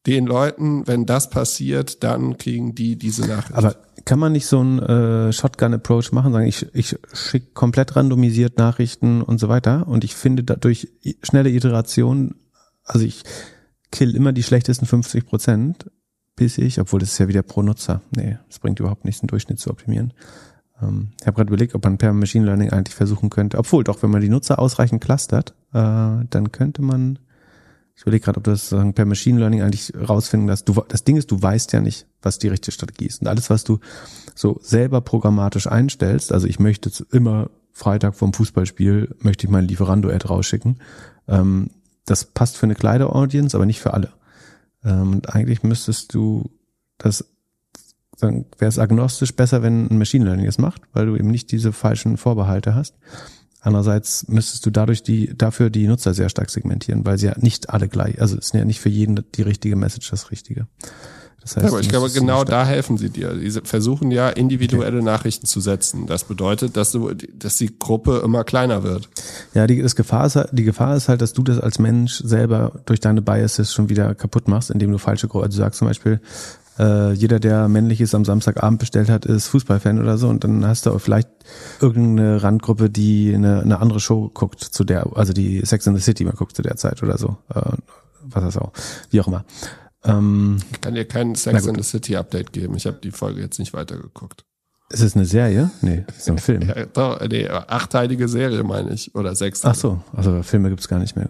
den Leuten, wenn das passiert, dann kriegen die diese Nachricht. Aber kann man nicht so einen äh, Shotgun-Approach machen, sagen, ich, ich schicke komplett randomisiert Nachrichten und so weiter und ich finde dadurch schnelle Iteration, also ich kill immer die schlechtesten 50 Prozent, bis ich, obwohl das ist ja wieder pro Nutzer. Nee, das bringt überhaupt nichts, den Durchschnitt zu optimieren. Ähm, ich habe gerade überlegt, ob man per Machine Learning eigentlich versuchen könnte, obwohl doch, wenn man die Nutzer ausreichend clustert, äh, dann könnte man ich überlege gerade, ob das sagen, per Machine Learning eigentlich rausfinden lässt. Du, das Ding ist, du weißt ja nicht, was die richtige Strategie ist. Und alles, was du so selber programmatisch einstellst, also ich möchte immer Freitag vom Fußballspiel, möchte ich mein Lieferando-Ad rausschicken. Ähm, das passt für eine Kleider-Audience, aber nicht für alle. Ähm, und eigentlich müsstest du das dann wäre es agnostisch besser, wenn ein Machine Learning es macht, weil du eben nicht diese falschen Vorbehalte hast. Andererseits müsstest du dadurch die, dafür die Nutzer sehr stark segmentieren, weil sie ja nicht alle gleich, also es ist ja nicht für jeden die richtige Message das Richtige. Das heißt, ja, aber ich glaube, genau da helfen sie dir. Die versuchen ja individuelle Nachrichten zu setzen. Das bedeutet, dass du, dass die Gruppe immer kleiner wird. Ja, die, das Gefahr ist, halt- die Gefahr ist halt, dass du das als Mensch selber durch deine Biases schon wieder kaputt machst, indem du falsche Gruppe, also du sagst zum Beispiel, äh, jeder, der männliches am Samstagabend bestellt hat, ist Fußballfan oder so und dann hast du vielleicht irgendeine Randgruppe, die eine, eine andere Show guckt zu der, also die Sex in the City mal guckt zu der Zeit oder so, äh, was das auch, wie auch immer. Ähm, Ich kann dir kein Sex in the City Update geben. Ich habe die Folge jetzt nicht weitergeguckt. ist es eine Serie? Nee, ist ein Film. Ja, doch, nee, achtteilige Serie meine ich. Oder sechs. Ach so, also Filme gibt's gar nicht mehr.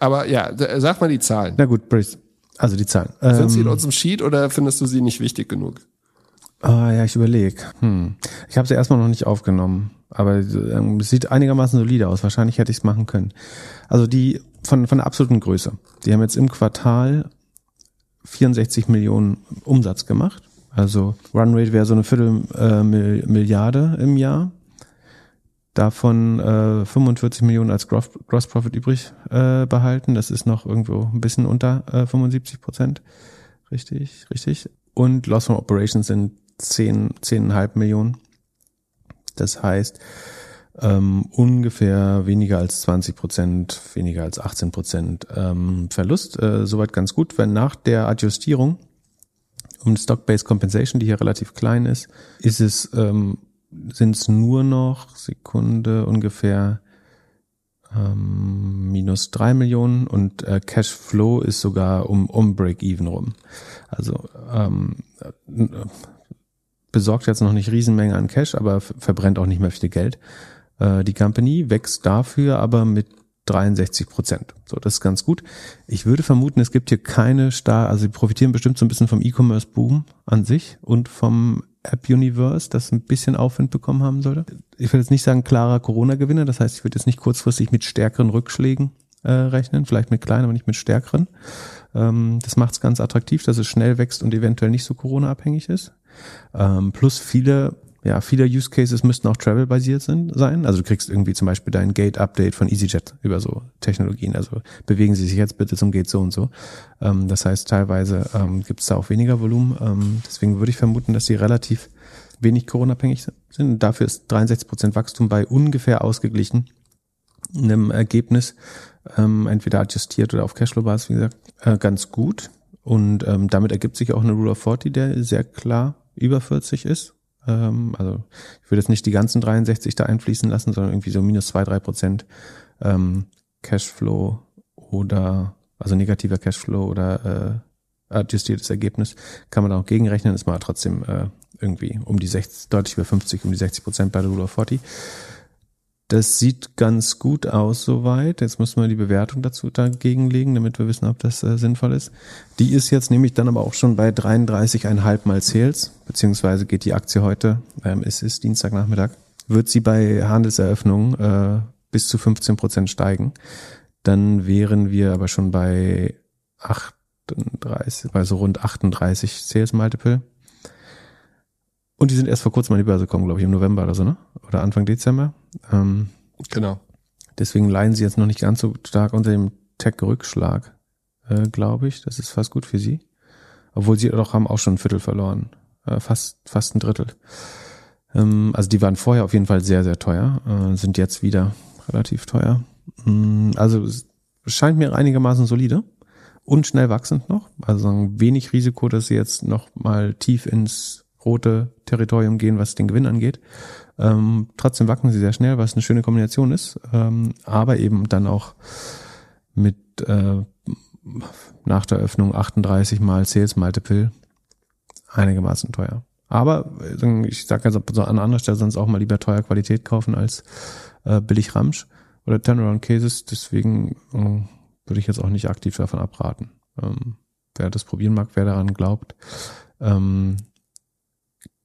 Aber ja, sag mal die Zahlen. Na gut. Also die Zahlen. Sind sie in Ähm, unserem Sheet oder findest du sie nicht wichtig genug? Ah ja, ich überlege. Hm. Ich habe sie erstmal noch nicht aufgenommen, aber ähm, es sieht einigermaßen solide aus. Wahrscheinlich hätte ich es machen können. Also die von von der absoluten Größe. Die haben jetzt im Quartal 64 Millionen Umsatz gemacht. Also Runrate wäre so eine Viertel äh, im Jahr. Davon äh, 45 Millionen als Gross Profit übrig äh, behalten. Das ist noch irgendwo ein bisschen unter äh, 75 Prozent. Richtig, richtig. Und Loss from Operations sind 10, 10,5 Millionen. Das heißt, ähm, ungefähr weniger als 20 Prozent, weniger als 18 Prozent ähm, Verlust. Äh, soweit ganz gut, wenn nach der Adjustierung um Stock-Based Compensation, die hier relativ klein ist, ist es, ähm, sind es nur noch Sekunde ungefähr ähm, minus drei Millionen und äh, Cash Flow ist sogar um, um Break-Even rum. Also ähm, äh, besorgt jetzt noch nicht Riesenmenge an Cash, aber verbrennt auch nicht mehr viel Geld. Äh, die Company wächst dafür aber mit 63 Prozent. So, das ist ganz gut. Ich würde vermuten, es gibt hier keine Star, also sie profitieren bestimmt so ein bisschen vom E-Commerce-Boom an sich und vom App-Universe, das ein bisschen Aufwind bekommen haben sollte. Ich will jetzt nicht sagen klarer Corona-Gewinner, das heißt, ich würde jetzt nicht kurzfristig mit stärkeren Rückschlägen äh, rechnen, vielleicht mit kleinen, aber nicht mit stärkeren. Ähm, das macht es ganz attraktiv, dass es schnell wächst und eventuell nicht so Corona-abhängig ist. Ähm, plus viele ja, viele Use Cases müssten auch Travel-basiert sein. Also du kriegst irgendwie zum Beispiel dein Gate-Update von EasyJet über so Technologien. Also bewegen Sie sich jetzt bitte zum Gate so und so. Ähm, das heißt, teilweise ähm, gibt es da auch weniger Volumen. Ähm, deswegen würde ich vermuten, dass sie relativ wenig Corona-abhängig sind. Dafür ist 63 Prozent Wachstum bei ungefähr ausgeglichen einem Ergebnis, ähm, entweder adjustiert oder auf Cashflow-Basis, wie gesagt, äh, ganz gut. Und ähm, damit ergibt sich auch eine Rule of 40, der sehr klar über 40 ist. Ähm, also ich würde jetzt nicht die ganzen 63 da einfließen lassen, sondern irgendwie so minus zwei drei Prozent ähm, Cashflow oder also negativer Cashflow oder äh, adjustiertes Ergebnis kann man da auch gegenrechnen, ist mal trotzdem äh, irgendwie um die 60, deutlich über 50, um die 60 Prozent bei der Rule of 40. Das sieht ganz gut aus soweit. Jetzt müssen wir die Bewertung dazu dagegen legen, damit wir wissen, ob das äh, sinnvoll ist. Die ist jetzt nämlich dann aber auch schon bei 33,5 mal Sales, beziehungsweise geht die Aktie heute, ähm, es ist Dienstagnachmittag, wird sie bei Handelseröffnung äh, bis zu 15 Prozent steigen. Dann wären wir aber schon bei 38, bei so rund 38 Sales Multiple. Und die sind erst vor kurzem an die Börse gekommen, glaube ich, im November oder so, ne? Oder Anfang Dezember. Ähm, genau. Deswegen leiden sie jetzt noch nicht ganz so stark unter dem Tech-Rückschlag, äh, glaube ich. Das ist fast gut für sie. Obwohl sie doch haben auch schon ein Viertel verloren. Äh, fast, fast ein Drittel. Ähm, also die waren vorher auf jeden Fall sehr, sehr teuer, äh, sind jetzt wieder relativ teuer. Ähm, also es scheint mir einigermaßen solide und schnell wachsend noch. Also wenig Risiko, dass sie jetzt noch mal tief ins rote Territorium gehen, was den Gewinn angeht. Ähm, trotzdem wachsen sie sehr schnell, was eine schöne Kombination ist, ähm, aber eben dann auch mit äh, nach der Öffnung 38 mal Sales Multiple einigermaßen teuer. Aber äh, ich sage also an anderer Stelle sonst auch mal lieber teuer Qualität kaufen als äh, billig Ramsch oder Turnaround Cases. Deswegen äh, würde ich jetzt auch nicht aktiv davon abraten. Ähm, wer das probieren mag, wer daran glaubt, ähm,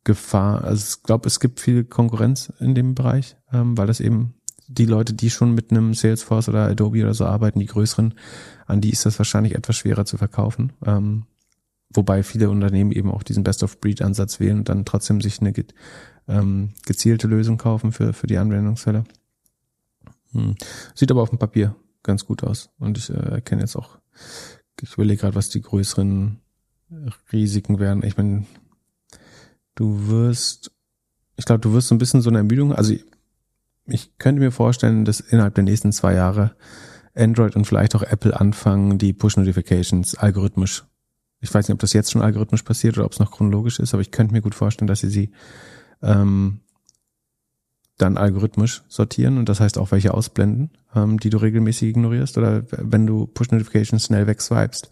Gefahr. Also ich glaube, es gibt viel Konkurrenz in dem Bereich, ähm, weil das eben die Leute, die schon mit einem Salesforce oder Adobe oder so arbeiten, die größeren, an die ist das wahrscheinlich etwas schwerer zu verkaufen. Ähm, wobei viele Unternehmen eben auch diesen Best-of-Breed-Ansatz wählen und dann trotzdem sich eine ähm, gezielte Lösung kaufen für, für die Anwendungsfälle. Hm. Sieht aber auf dem Papier ganz gut aus. Und ich äh, erkenne jetzt auch, ich überlege gerade, was die größeren Risiken wären. Ich meine, du wirst, ich glaube, du wirst so ein bisschen so eine Ermüdung, also ich könnte mir vorstellen, dass innerhalb der nächsten zwei Jahre Android und vielleicht auch Apple anfangen, die Push-Notifications algorithmisch. Ich weiß nicht, ob das jetzt schon algorithmisch passiert oder ob es noch chronologisch ist, aber ich könnte mir gut vorstellen, dass sie sie ähm, dann algorithmisch sortieren und das heißt auch welche ausblenden, ähm, die du regelmäßig ignorierst oder wenn du Push-Notifications schnell wegswipest,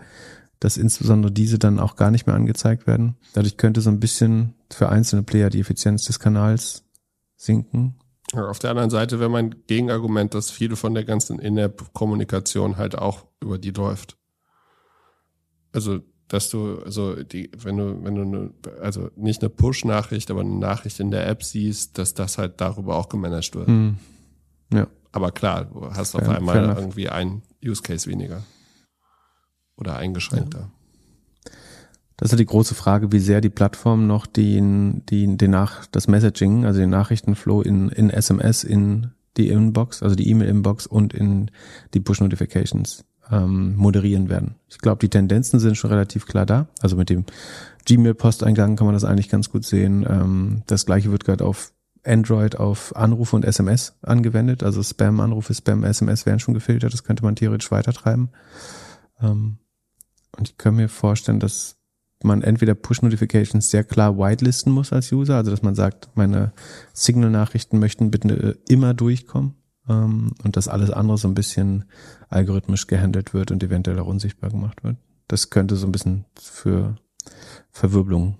dass insbesondere diese dann auch gar nicht mehr angezeigt werden. Dadurch könnte so ein bisschen für einzelne Player die Effizienz des Kanals sinken. Auf der anderen Seite wäre mein Gegenargument, dass viel von der ganzen In-App-Kommunikation halt auch über die läuft. Also, dass du, also die, wenn du, wenn du eine, also nicht eine Push-Nachricht, aber eine Nachricht in der App siehst, dass das halt darüber auch gemanagt wird. Hm. Ja. Aber klar, du hast fair, auf einmal irgendwie ein Use Case weniger oder eingeschränkter. Das ist die große Frage, wie sehr die Plattform noch den, den, den nach, das Messaging, also den Nachrichtenflow in, in SMS, in die Inbox, also die E-Mail-Inbox und in die Push-Notifications ähm, moderieren werden. Ich glaube, die Tendenzen sind schon relativ klar da. Also mit dem Gmail-Posteingang kann man das eigentlich ganz gut sehen. Ähm, das gleiche wird gerade auf Android auf Anrufe und SMS angewendet. Also Spam-Anrufe, Spam-SMS werden schon gefiltert. Das könnte man theoretisch weitertreiben. Ähm, und ich kann mir vorstellen, dass man entweder Push-Notifications sehr klar whitelisten muss als User, also dass man sagt, meine Signal-Nachrichten möchten bitte immer durchkommen ähm, und dass alles andere so ein bisschen algorithmisch gehandelt wird und eventuell auch unsichtbar gemacht wird. Das könnte so ein bisschen für Verwirbelung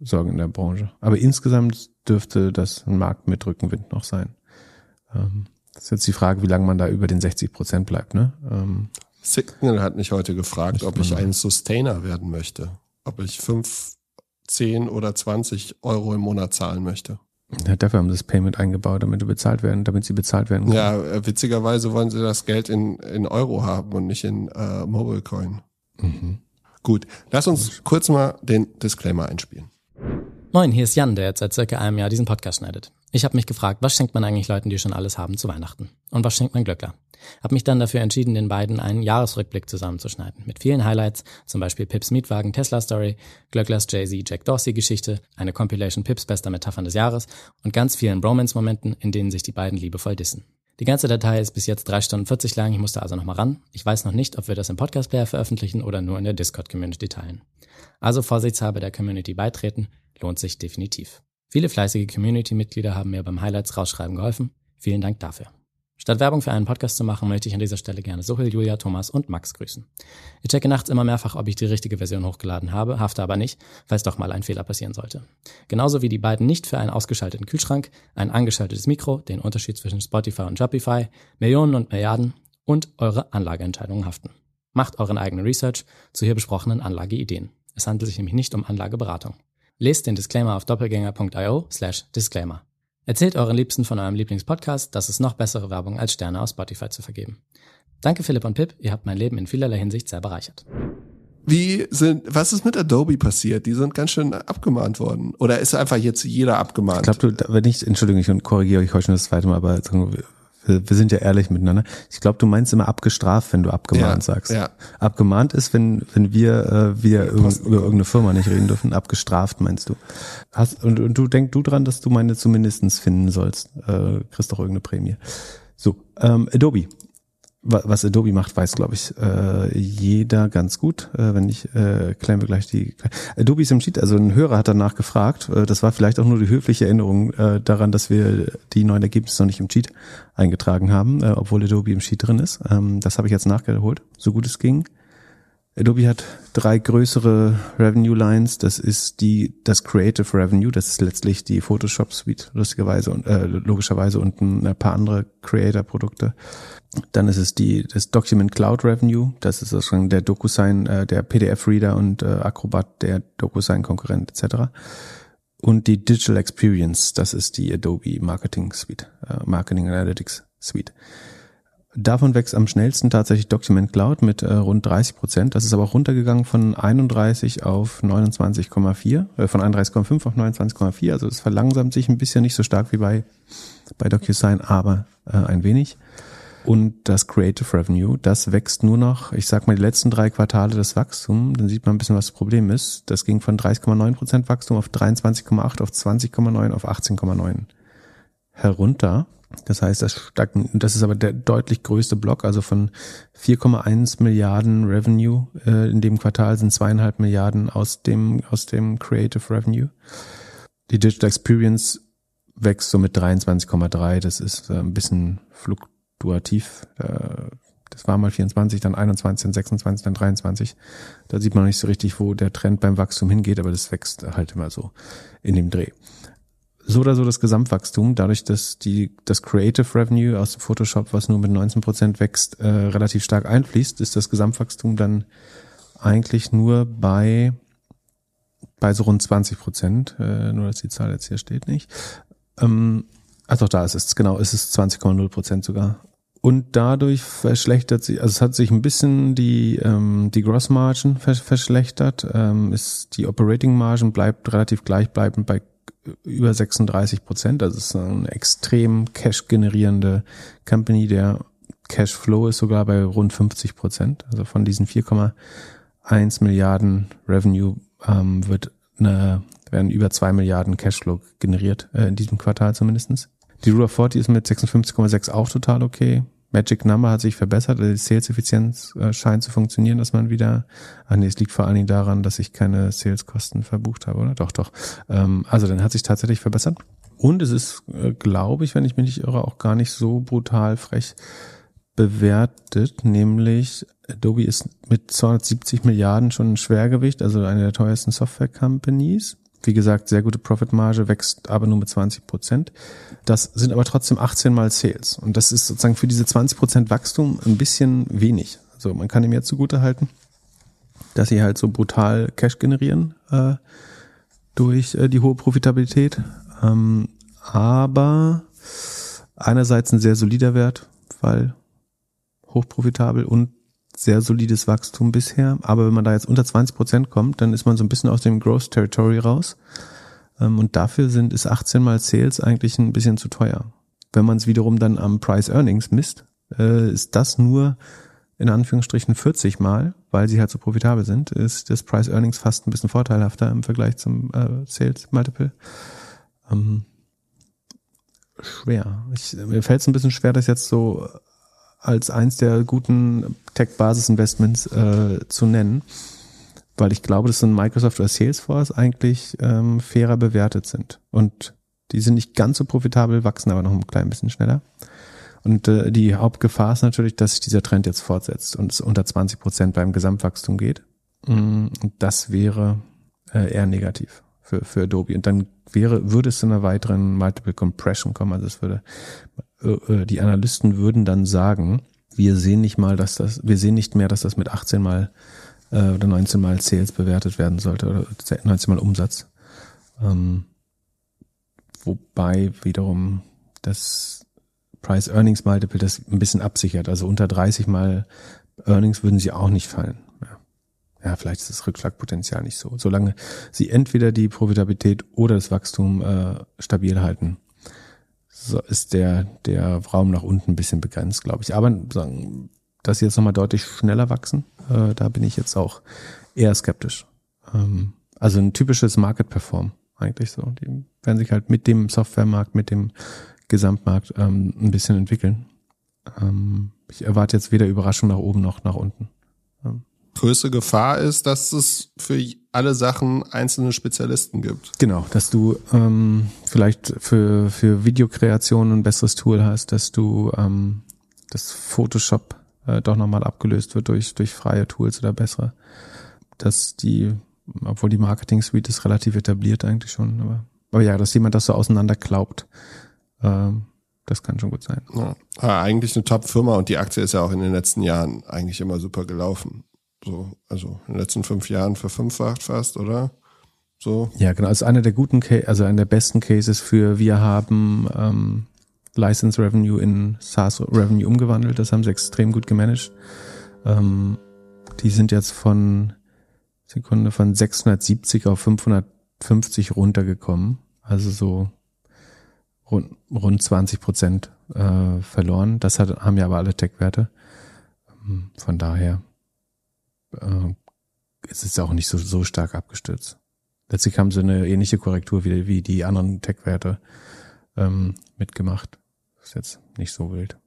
sorgen in der Branche. Aber insgesamt dürfte das ein Markt mit Rückenwind noch sein. Ähm, das ist jetzt die Frage, wie lange man da über den 60 Prozent bleibt. Ne? Ähm, Signal hat mich heute gefragt, ob ich ein Sustainer werden möchte. Ob ich fünf, zehn oder zwanzig Euro im Monat zahlen möchte. Ja, dafür haben sie das Payment eingebaut, damit sie bezahlt werden, damit sie bezahlt werden. Können. Ja, äh, witzigerweise wollen sie das Geld in, in Euro haben und nicht in äh, Mobile Coin. Mhm. Gut, lass uns kurz mal den Disclaimer einspielen. Moin, hier ist Jan, der jetzt seit circa einem Jahr diesen Podcast schneidet. Ich habe mich gefragt, was schenkt man eigentlich Leuten, die schon alles haben, zu Weihnachten? Und was schenkt man Glöckler? Hab mich dann dafür entschieden, den beiden einen Jahresrückblick zusammenzuschneiden. Mit vielen Highlights, zum Beispiel Pips Mietwagen Tesla Story, Glöcklers Jay-Z Jack Dorsey Geschichte, eine Compilation Pips bester Metaphern des Jahres und ganz vielen Bromance-Momenten, in denen sich die beiden liebevoll dissen. Die ganze Datei ist bis jetzt drei Stunden 40 lang, ich musste also nochmal ran. Ich weiß noch nicht, ob wir das im Podcast-Player veröffentlichen oder nur in der Discord-Community teilen. Also vorsichtshalber der Community beitreten, lohnt sich definitiv. Viele fleißige Community-Mitglieder haben mir beim Highlights rausschreiben geholfen. Vielen Dank dafür. Statt Werbung für einen Podcast zu machen, möchte ich an dieser Stelle gerne Sohil, Julia, Thomas und Max grüßen. Ich checke nachts immer mehrfach, ob ich die richtige Version hochgeladen habe, hafte aber nicht, falls doch mal ein Fehler passieren sollte. Genauso wie die beiden nicht für einen ausgeschalteten Kühlschrank, ein angeschaltetes Mikro, den Unterschied zwischen Spotify und Shopify, Millionen und Milliarden und eure Anlageentscheidungen haften. Macht euren eigenen Research zu hier besprochenen Anlageideen. Es handelt sich nämlich nicht um Anlageberatung. Lest den Disclaimer auf doppelgänger.io slash Disclaimer. Erzählt euren Liebsten von eurem Lieblingspodcast, das ist noch bessere Werbung als Sterne aus Spotify zu vergeben. Danke Philipp und Pip, ihr habt mein Leben in vielerlei Hinsicht sehr bereichert. Wie sind, was ist mit Adobe passiert? Die sind ganz schön abgemahnt worden. Oder ist einfach jetzt jeder abgemahnt? Ich glaube, wenn ich, Entschuldigung, ich korrigiere euch heute schon das zweite Mal, aber wir, sind ja ehrlich miteinander. Ich glaube, du meinst immer abgestraft, wenn du abgemahnt ja, sagst. Ja. Abgemahnt ist, wenn, wenn wir, äh, wir irgend, über irgendeine Firma nicht reden dürfen. Abgestraft meinst du. Hast, und, und du denkst du dran, dass du meine zumindestens finden sollst. Äh, kriegst doch irgendeine Prämie. So, ähm, Adobe was Adobe macht, weiß, glaube ich, äh, jeder ganz gut. Äh, wenn nicht, äh, klären wir gleich die. Adobe ist im Sheet, also ein Hörer hat danach gefragt. Äh, das war vielleicht auch nur die höfliche Erinnerung äh, daran, dass wir die neuen Ergebnisse noch nicht im Sheet eingetragen haben, äh, obwohl Adobe im Sheet drin ist. Ähm, das habe ich jetzt nachgeholt, so gut es ging. Adobe hat drei größere Revenue Lines. Das ist die, das Creative Revenue. Das ist letztlich die Photoshop Suite, lustigerweise und, äh, logischerweise und ein paar andere Creator Produkte. Dann ist es die, das Document Cloud Revenue. Das ist sozusagen der DocuSign, äh, der PDF Reader und äh, Acrobat, der DocuSign Konkurrent etc. Und die Digital Experience. Das ist die Adobe Marketing Suite, äh, Marketing Analytics Suite. Davon wächst am schnellsten tatsächlich Document Cloud mit äh, rund 30 Prozent. Das ist aber auch runtergegangen von 31 auf 29,4, äh, von 31,5 auf 29,4. Also es verlangsamt sich ein bisschen nicht so stark wie bei, bei DocuSign, aber äh, ein wenig. Und das Creative Revenue, das wächst nur noch, ich sag mal, die letzten drei Quartale des Wachstums, dann sieht man ein bisschen, was das Problem ist. Das ging von 30,9 Prozent Wachstum auf 23,8, auf 20,9, auf 18,9 herunter. Das heißt, das, das ist aber der deutlich größte Block, also von 4,1 Milliarden Revenue äh, in dem Quartal sind zweieinhalb Milliarden aus dem, aus dem Creative Revenue. Die Digital Experience wächst so mit 23,3. Das ist äh, ein bisschen fluktuativ. Äh, das war mal 24, dann 21, dann 26, dann 23. Da sieht man nicht so richtig, wo der Trend beim Wachstum hingeht, aber das wächst halt immer so in dem Dreh so oder so das Gesamtwachstum, dadurch, dass die, das Creative Revenue aus dem Photoshop, was nur mit 19 Prozent wächst, äh, relativ stark einfließt, ist das Gesamtwachstum dann eigentlich nur bei, bei so rund 20 Prozent, äh, nur dass die Zahl jetzt hier steht nicht. Ähm, doch, da ist es, genau, ist es 20,0 Prozent sogar. Und dadurch verschlechtert sich, also es hat sich ein bisschen die, ähm, die Gross Margin verschlechtert, ähm, ist die Operating Margin bleibt relativ gleichbleibend bei über 36 Prozent. Das ist eine extrem Cash generierende Company. Der Cashflow ist sogar bei rund 50 Prozent. Also von diesen 4,1 Milliarden Revenue ähm, wird eine, werden über zwei Milliarden Cashflow generiert, äh, in diesem Quartal zumindestens. Die Rule of 40 ist mit 56,6 auch total okay. Magic Number hat sich verbessert, die Sales-Effizienz äh, scheint zu funktionieren, dass man wieder, ach nee, es liegt vor allen Dingen daran, dass ich keine Sales-Kosten verbucht habe, oder? Doch, doch. Ähm, also dann hat sich tatsächlich verbessert. Und es ist, äh, glaube ich, wenn ich mich nicht irre, auch gar nicht so brutal frech bewertet, nämlich Adobe ist mit 270 Milliarden schon ein Schwergewicht, also eine der teuersten Software-Companies. Wie gesagt, sehr gute Profitmarge, wächst aber nur mit 20 Prozent. Das sind aber trotzdem 18 mal Sales. Und das ist sozusagen für diese 20 Prozent Wachstum ein bisschen wenig. Also man kann ihm jetzt zugute halten, dass sie halt so brutal Cash generieren äh, durch äh, die hohe Profitabilität. Ähm, aber einerseits ein sehr solider Wert, weil hochprofitabel und sehr solides Wachstum bisher. Aber wenn man da jetzt unter 20 Prozent kommt, dann ist man so ein bisschen aus dem Growth Territory raus. Ähm, und dafür sind, ist 18 mal Sales eigentlich ein bisschen zu teuer. Wenn man es wiederum dann am Price Earnings misst, äh, ist das nur in Anführungsstrichen 40 mal, weil sie halt so profitabel sind, ist das Price Earnings fast ein bisschen vorteilhafter im Vergleich zum äh, Sales Multiple. Ähm, schwer. Ich, mir fällt es ein bisschen schwer, das jetzt so als eins der guten Tech-Basis-Investments äh, zu nennen, weil ich glaube, dass so ein Microsoft oder Salesforce eigentlich ähm, fairer bewertet sind. Und die sind nicht ganz so profitabel, wachsen aber noch ein klein bisschen schneller. Und äh, die Hauptgefahr ist natürlich, dass sich dieser Trend jetzt fortsetzt und es unter 20 Prozent beim Gesamtwachstum geht. Mm, das wäre äh, eher negativ für, für Adobe. Und dann wäre, würde es zu einer weiteren Multiple Compression kommen. Also es würde, äh, äh die Analysten würden dann sagen, wir sehen nicht mal, dass das, wir sehen nicht mehr, dass das mit 18 mal äh, oder 19 mal Sales bewertet werden sollte oder 19 mal Umsatz. Ähm, wobei wiederum das Price Earnings Multiple das ein bisschen absichert. Also unter 30 mal Earnings würden sie auch nicht fallen. Ja, vielleicht ist das Rückschlagpotenzial nicht so. Solange sie entweder die Profitabilität oder das Wachstum äh, stabil halten, so ist der, der Raum nach unten ein bisschen begrenzt, glaube ich. Aber sagen, dass sie jetzt nochmal deutlich schneller wachsen, äh, da bin ich jetzt auch eher skeptisch. Ähm, also ein typisches Market Perform eigentlich so. Die werden sich halt mit dem Softwaremarkt, mit dem Gesamtmarkt ähm, ein bisschen entwickeln. Ähm, ich erwarte jetzt weder Überraschung nach oben noch nach unten. Ähm. Größte Gefahr ist, dass es für alle Sachen einzelne Spezialisten gibt. Genau, dass du ähm, vielleicht für, für Videokreation ein besseres Tool hast, dass du ähm, das Photoshop äh, doch nochmal abgelöst wird durch, durch freie Tools oder bessere. Dass die, obwohl die Marketing Suite ist relativ etabliert eigentlich schon, aber, aber ja, dass jemand das so auseinander glaubt, ähm, das kann schon gut sein. Ja. Ah, eigentlich eine Top-Firma und die Aktie ist ja auch in den letzten Jahren eigentlich immer super gelaufen. So, also in den letzten fünf Jahren verfünffacht fast, oder? So. Ja, genau. Also einer der guten, also einer der besten Cases für wir haben ähm, License Revenue in SaaS Revenue umgewandelt. Das haben sie extrem gut gemanagt. Ähm, die sind jetzt von Sekunde von 670 auf 550 runtergekommen. Also so rund, rund 20 Prozent äh, verloren. Das hat, haben ja aber alle Tech-Werte. Ähm, von daher äh, ist es auch nicht so, so stark abgestürzt. Letztlich haben sie eine ähnliche Korrektur wie, wie die anderen Tech-Werte ähm, mitgemacht. Ist jetzt nicht so wild.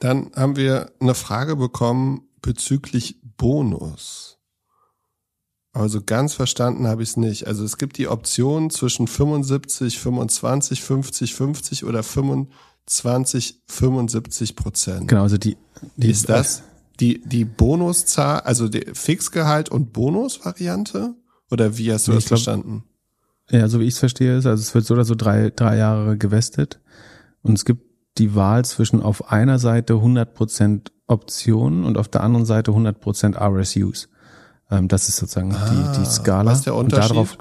Dann haben wir eine Frage bekommen bezüglich Bonus. Also ganz verstanden habe ich es nicht. Also es gibt die Option zwischen 75, 25, 50, 50 oder 25, 75 Prozent. Genau, also die, die ist das die die Bonuszahl, also die Fixgehalt und Bonusvariante oder wie hast du ich das glaub, verstanden? Ja, so wie ich es verstehe ist, also es wird so oder so drei drei Jahre gewestet und es gibt die Wahl zwischen auf einer Seite 100 Prozent Optionen und auf der anderen Seite 100 Prozent RSUs. Ähm, das ist sozusagen ah, die, die Skala. Was ist der Unterschied? Und darauf,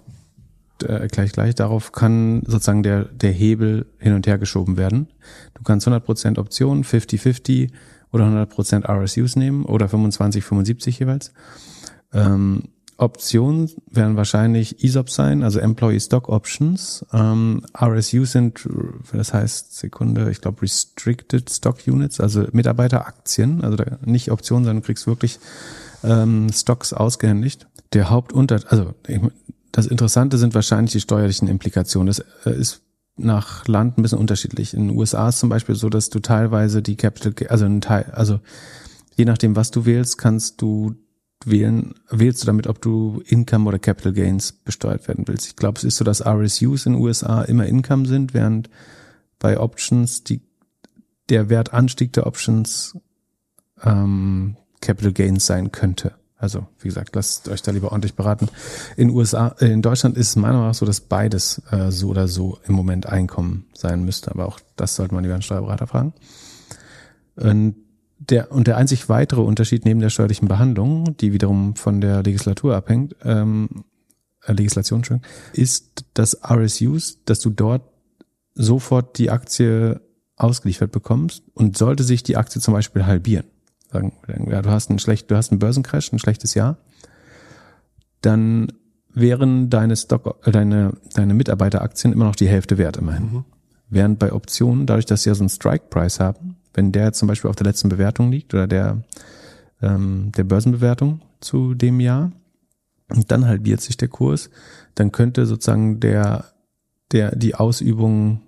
äh, gleich, gleich, darauf kann sozusagen der, der Hebel hin und her geschoben werden. Du kannst 100% Optionen, 50-50 oder 100% RSUs nehmen oder 25, 75 jeweils. Ähm, Optionen werden wahrscheinlich ESOP sein, also Employee Stock Options. Ähm, RSUs sind, das heißt Sekunde, ich glaube Restricted Stock Units, also Mitarbeiteraktien, also nicht Optionen, sondern du kriegst wirklich ähm, Stocks ausgehändigt. Der Hauptunter, also das Interessante sind wahrscheinlich die steuerlichen Implikationen. Das äh, ist nach Land ein bisschen unterschiedlich. In den USA ist zum Beispiel so, dass du teilweise die Capital, also ein Teil, also je nachdem, was du wählst, kannst du wählen, wählst du damit, ob du Income oder Capital Gains besteuert werden willst. Ich glaube, es ist so, dass RSUs in den USA immer Income sind, während bei Options die, der Wertanstieg der Options ähm, Capital Gains sein könnte. Also, wie gesagt, lasst euch da lieber ordentlich beraten. In USA, äh, in Deutschland ist es meiner Meinung nach so, dass beides äh, so oder so im Moment Einkommen sein müsste. Aber auch das sollte man lieber einen Steuerberater fragen. Und der, und der einzig weitere Unterschied neben der steuerlichen Behandlung, die wiederum von der Legislatur abhängt, ähm, äh, Legislation ist, dass RSUs, dass du dort sofort die Aktie ausgeliefert bekommst und sollte sich die Aktie zum Beispiel halbieren, sagen, ja, du hast einen schlecht, du hast einen Börsencrash, ein schlechtes Jahr, dann wären deine Stock, äh, deine, deine Mitarbeiteraktien immer noch die Hälfte wert immerhin. Mhm. Während bei Optionen, dadurch, dass sie ja so einen Strike-Price haben, wenn der zum Beispiel auf der letzten Bewertung liegt oder der, ähm, der Börsenbewertung zu dem Jahr, und dann halbiert sich der Kurs, dann könnte sozusagen der, der, die Ausübung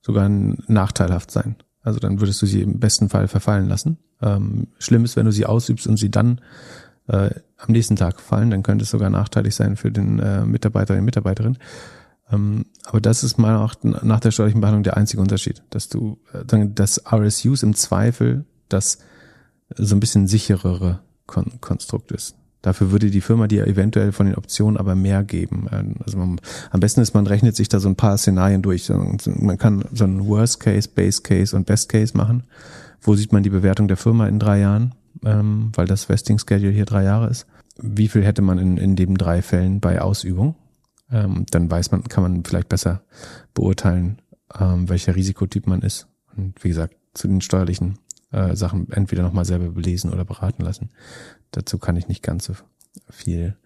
sogar nachteilhaft sein. Also dann würdest du sie im besten Fall verfallen lassen. Ähm, schlimm ist, wenn du sie ausübst und sie dann äh, am nächsten Tag fallen, dann könnte es sogar nachteilig sein für den äh, Mitarbeiter oder Mitarbeiterin. Ähm, aber das ist mal auch nach der steuerlichen Behandlung der einzige Unterschied, dass du äh, das RSUs im Zweifel das so ein bisschen sicherere Kon Konstrukt ist. Dafür würde die Firma dir eventuell von den Optionen aber mehr geben. Ähm, also man, am besten ist, man rechnet sich da so ein paar Szenarien durch. Man kann so einen Worst Case, Base Case und Best Case machen. Wo sieht man die Bewertung der Firma in drei Jahren? Ähm, weil das Vesting Schedule hier drei Jahre ist. Wie viel hätte man in, in den drei Fällen bei Ausübung? Ähm, dann weiß man, kann man vielleicht besser beurteilen, welcher Risikotyp man ist. Und wie gesagt, zu den steuerlichen äh, Sachen entweder nochmal selber belesen oder beraten lassen. Dazu kann ich nicht ganz so viel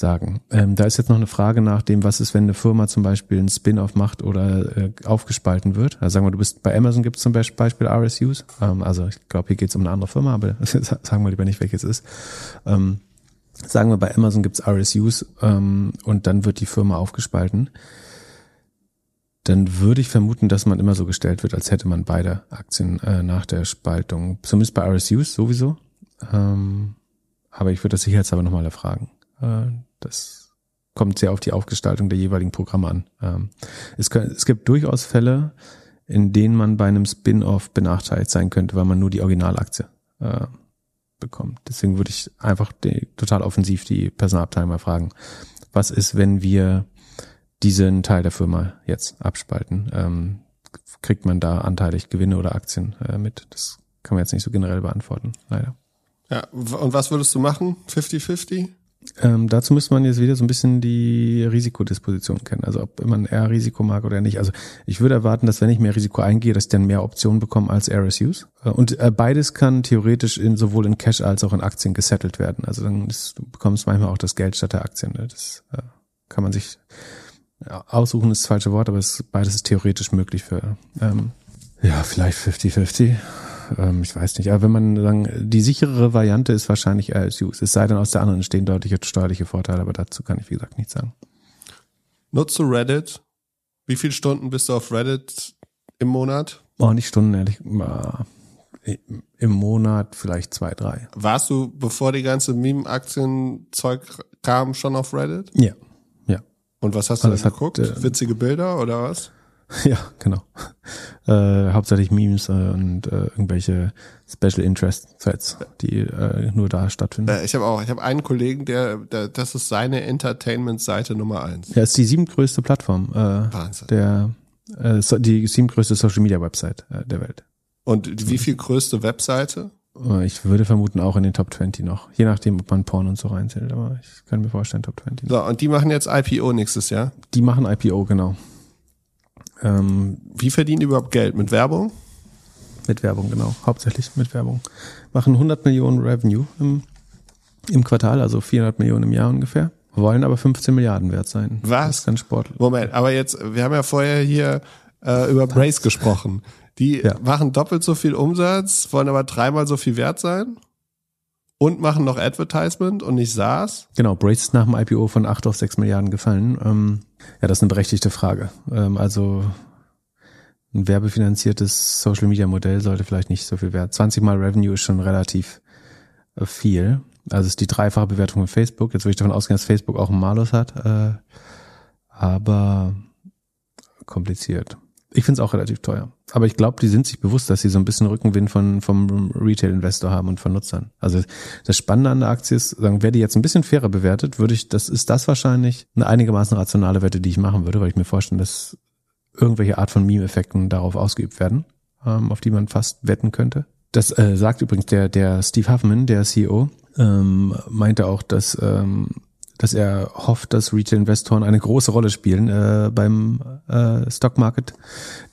sagen. Ähm, da ist jetzt noch eine Frage nach dem, was ist, wenn eine Firma zum Beispiel einen Spin-off macht oder äh, aufgespalten wird. Also sagen wir, du bist bei Amazon gibt es zum Beispiel RSUs. Ähm, also ich glaube, hier geht es um eine andere Firma, aber sagen wir lieber nicht, welches ist. Ähm, sagen wir, bei Amazon gibt es RSUs ähm, und dann wird die Firma aufgespalten dann würde ich vermuten, dass man immer so gestellt wird, als hätte man beide Aktien äh, nach der Spaltung. Zumindest bei RSUs sowieso. Ähm, aber ich würde das sicherheitshalber nochmal erfragen. Das kommt sehr auf die Aufgestaltung der jeweiligen Programme an. Ähm, es, kann, es gibt durchaus Fälle, in denen man bei einem Spin-off benachteiligt sein könnte, weil man nur die Originalaktie äh, bekommt. Deswegen würde ich einfach die, total offensiv die Personalabteilung mal fragen, was ist, wenn wir diesen Teil der Firma jetzt abspalten. Ähm, kriegt man da anteilig Gewinne oder Aktien äh, mit? Das kann man jetzt nicht so generell beantworten, leider. Ja, und was würdest du machen? 50-50? Ähm, dazu müsste man jetzt wieder so ein bisschen die Risikodisposition kennen. Also ob man eher Risiko mag oder nicht. Also ich würde erwarten, dass wenn ich mehr Risiko eingehe, dass ich dann mehr Optionen bekomme als RSUs. Äh, und äh, beides kann theoretisch in, sowohl in Cash als auch in Aktien gesettelt werden. Also dann ist, du bekommst manchmal auch das Geld statt der Aktien. Ne? Das äh, kann man sich ja, aussuchen ist das falsche Wort, aber es, beides ist theoretisch möglich für, ähm, ja, vielleicht 50-50. Ähm, ich weiß nicht. Aber wenn man sagen, die sichere Variante ist wahrscheinlich RSUs. Es sei denn, aus der anderen entstehen deutliche steuerliche Vorteile, aber dazu kann ich, wie gesagt, nichts sagen. Nutzt du Reddit? Wie viele Stunden bist du auf Reddit im Monat? Oh, nicht Stunden, ehrlich. Im Monat vielleicht zwei, drei. Warst du, bevor die ganze Meme-Aktien-Zeug kam, schon auf Reddit? Ja. Und was hast du da geguckt? Hat, äh, Witzige Bilder oder was? Ja, genau. Äh, hauptsächlich Memes äh, und äh, irgendwelche Special Interest Threads, die äh, nur da stattfinden. Äh, ich habe auch, ich habe einen Kollegen, der, der das ist seine Entertainment-Seite Nummer eins. Ja, ist die siebtgrößte Plattform. Äh, Wahnsinn. Der äh, die siebtgrößte Social Media Website äh, der Welt. Und wie viel größte Webseite? Äh, ich würde vermuten auch in den Top 20 noch. Je nachdem, ob man Porn und so reinzählt. Aber ich kann mir vorstellen, Top 20. So, und die machen jetzt IPO nächstes Jahr? Die machen IPO, genau. Ähm, Wie verdienen die überhaupt Geld? Mit Werbung? Mit Werbung, genau. Hauptsächlich mit Werbung. Machen 100 Millionen Revenue im, im Quartal, also 400 Millionen im Jahr ungefähr. Wollen aber 15 Milliarden wert sein. Was? Das ist ganz sportlich. Moment, aber jetzt, wir haben ja vorher hier äh, über Brace gesprochen. Die ja. machen doppelt so viel Umsatz, wollen aber dreimal so viel wert sein und machen noch Advertisement und nicht SaaS. Genau, Brace ist nach dem IPO von 8 auf 6 Milliarden gefallen. Ähm, ja, das ist eine berechtigte Frage. Ähm, also ein werbefinanziertes Social Media Modell sollte vielleicht nicht so viel wert. 20 mal Revenue ist schon relativ äh, viel. Also ist die dreifache Bewertung von Facebook. Jetzt würde ich davon ausgehen, dass Facebook auch einen Malus hat. Äh, aber kompliziert. Ich finde es auch relativ teuer. Aber ich glaube, die sind sich bewusst, dass sie so ein bisschen Rückenwind von, vom Retail-Investor haben und von Nutzern. Also das Spannende an der Aktie ist, sagen, wer die jetzt ein bisschen fairer bewertet, würde ich, das ist das wahrscheinlich eine einigermaßen rationale Wette, die ich machen würde, weil ich mir vorstelle, dass irgendwelche Art von Meme-Effekten darauf ausgeübt werden, ähm, auf die man fast wetten könnte. Das äh, sagt übrigens der, der Steve Huffman, der CEO, ähm, meinte auch, dass ähm, dass er hofft, dass Retail-Investoren eine große Rolle spielen äh, beim äh, Stock Market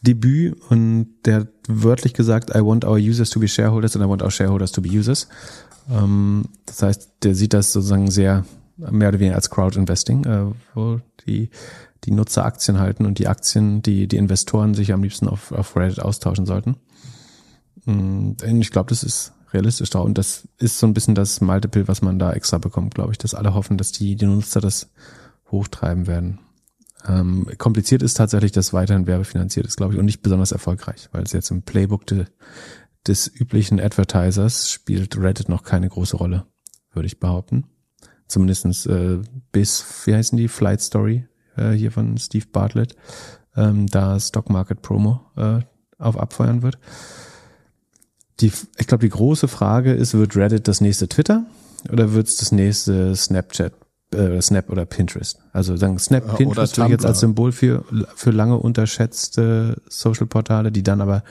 Debüt und der hat wörtlich gesagt, I want our users to be shareholders and I want our shareholders to be users. Ähm, das heißt, der sieht das sozusagen sehr mehr oder weniger als Crowd Investing, äh, wo die die Nutzer Aktien halten und die Aktien, die die Investoren sich am liebsten auf, auf Reddit austauschen sollten. Und ich glaube, das ist realistisch da. Und das ist so ein bisschen das Multiple, was man da extra bekommt, glaube ich, dass alle hoffen, dass die, die Nutzer das hochtreiben werden. Ähm, kompliziert ist tatsächlich, dass weiterhin werbefinanziert ist, glaube ich, und nicht besonders erfolgreich, weil es jetzt im Playbook de, des üblichen Advertisers spielt Reddit noch keine große Rolle, würde ich behaupten. Zumindestens äh, bis, wie heißen die, Flight Story äh, hier von Steve Bartlett, ähm, da Stock Market Promo äh, auf abfeuern wird. Die, ich glaube, die große Frage ist, wird Reddit das nächste Twitter oder wird es das nächste Snapchat, äh, Snap oder Pinterest? Also sagen Snap, Pinterest jetzt als Symbol für, für lange unterschätzte Social-Portale, die dann aber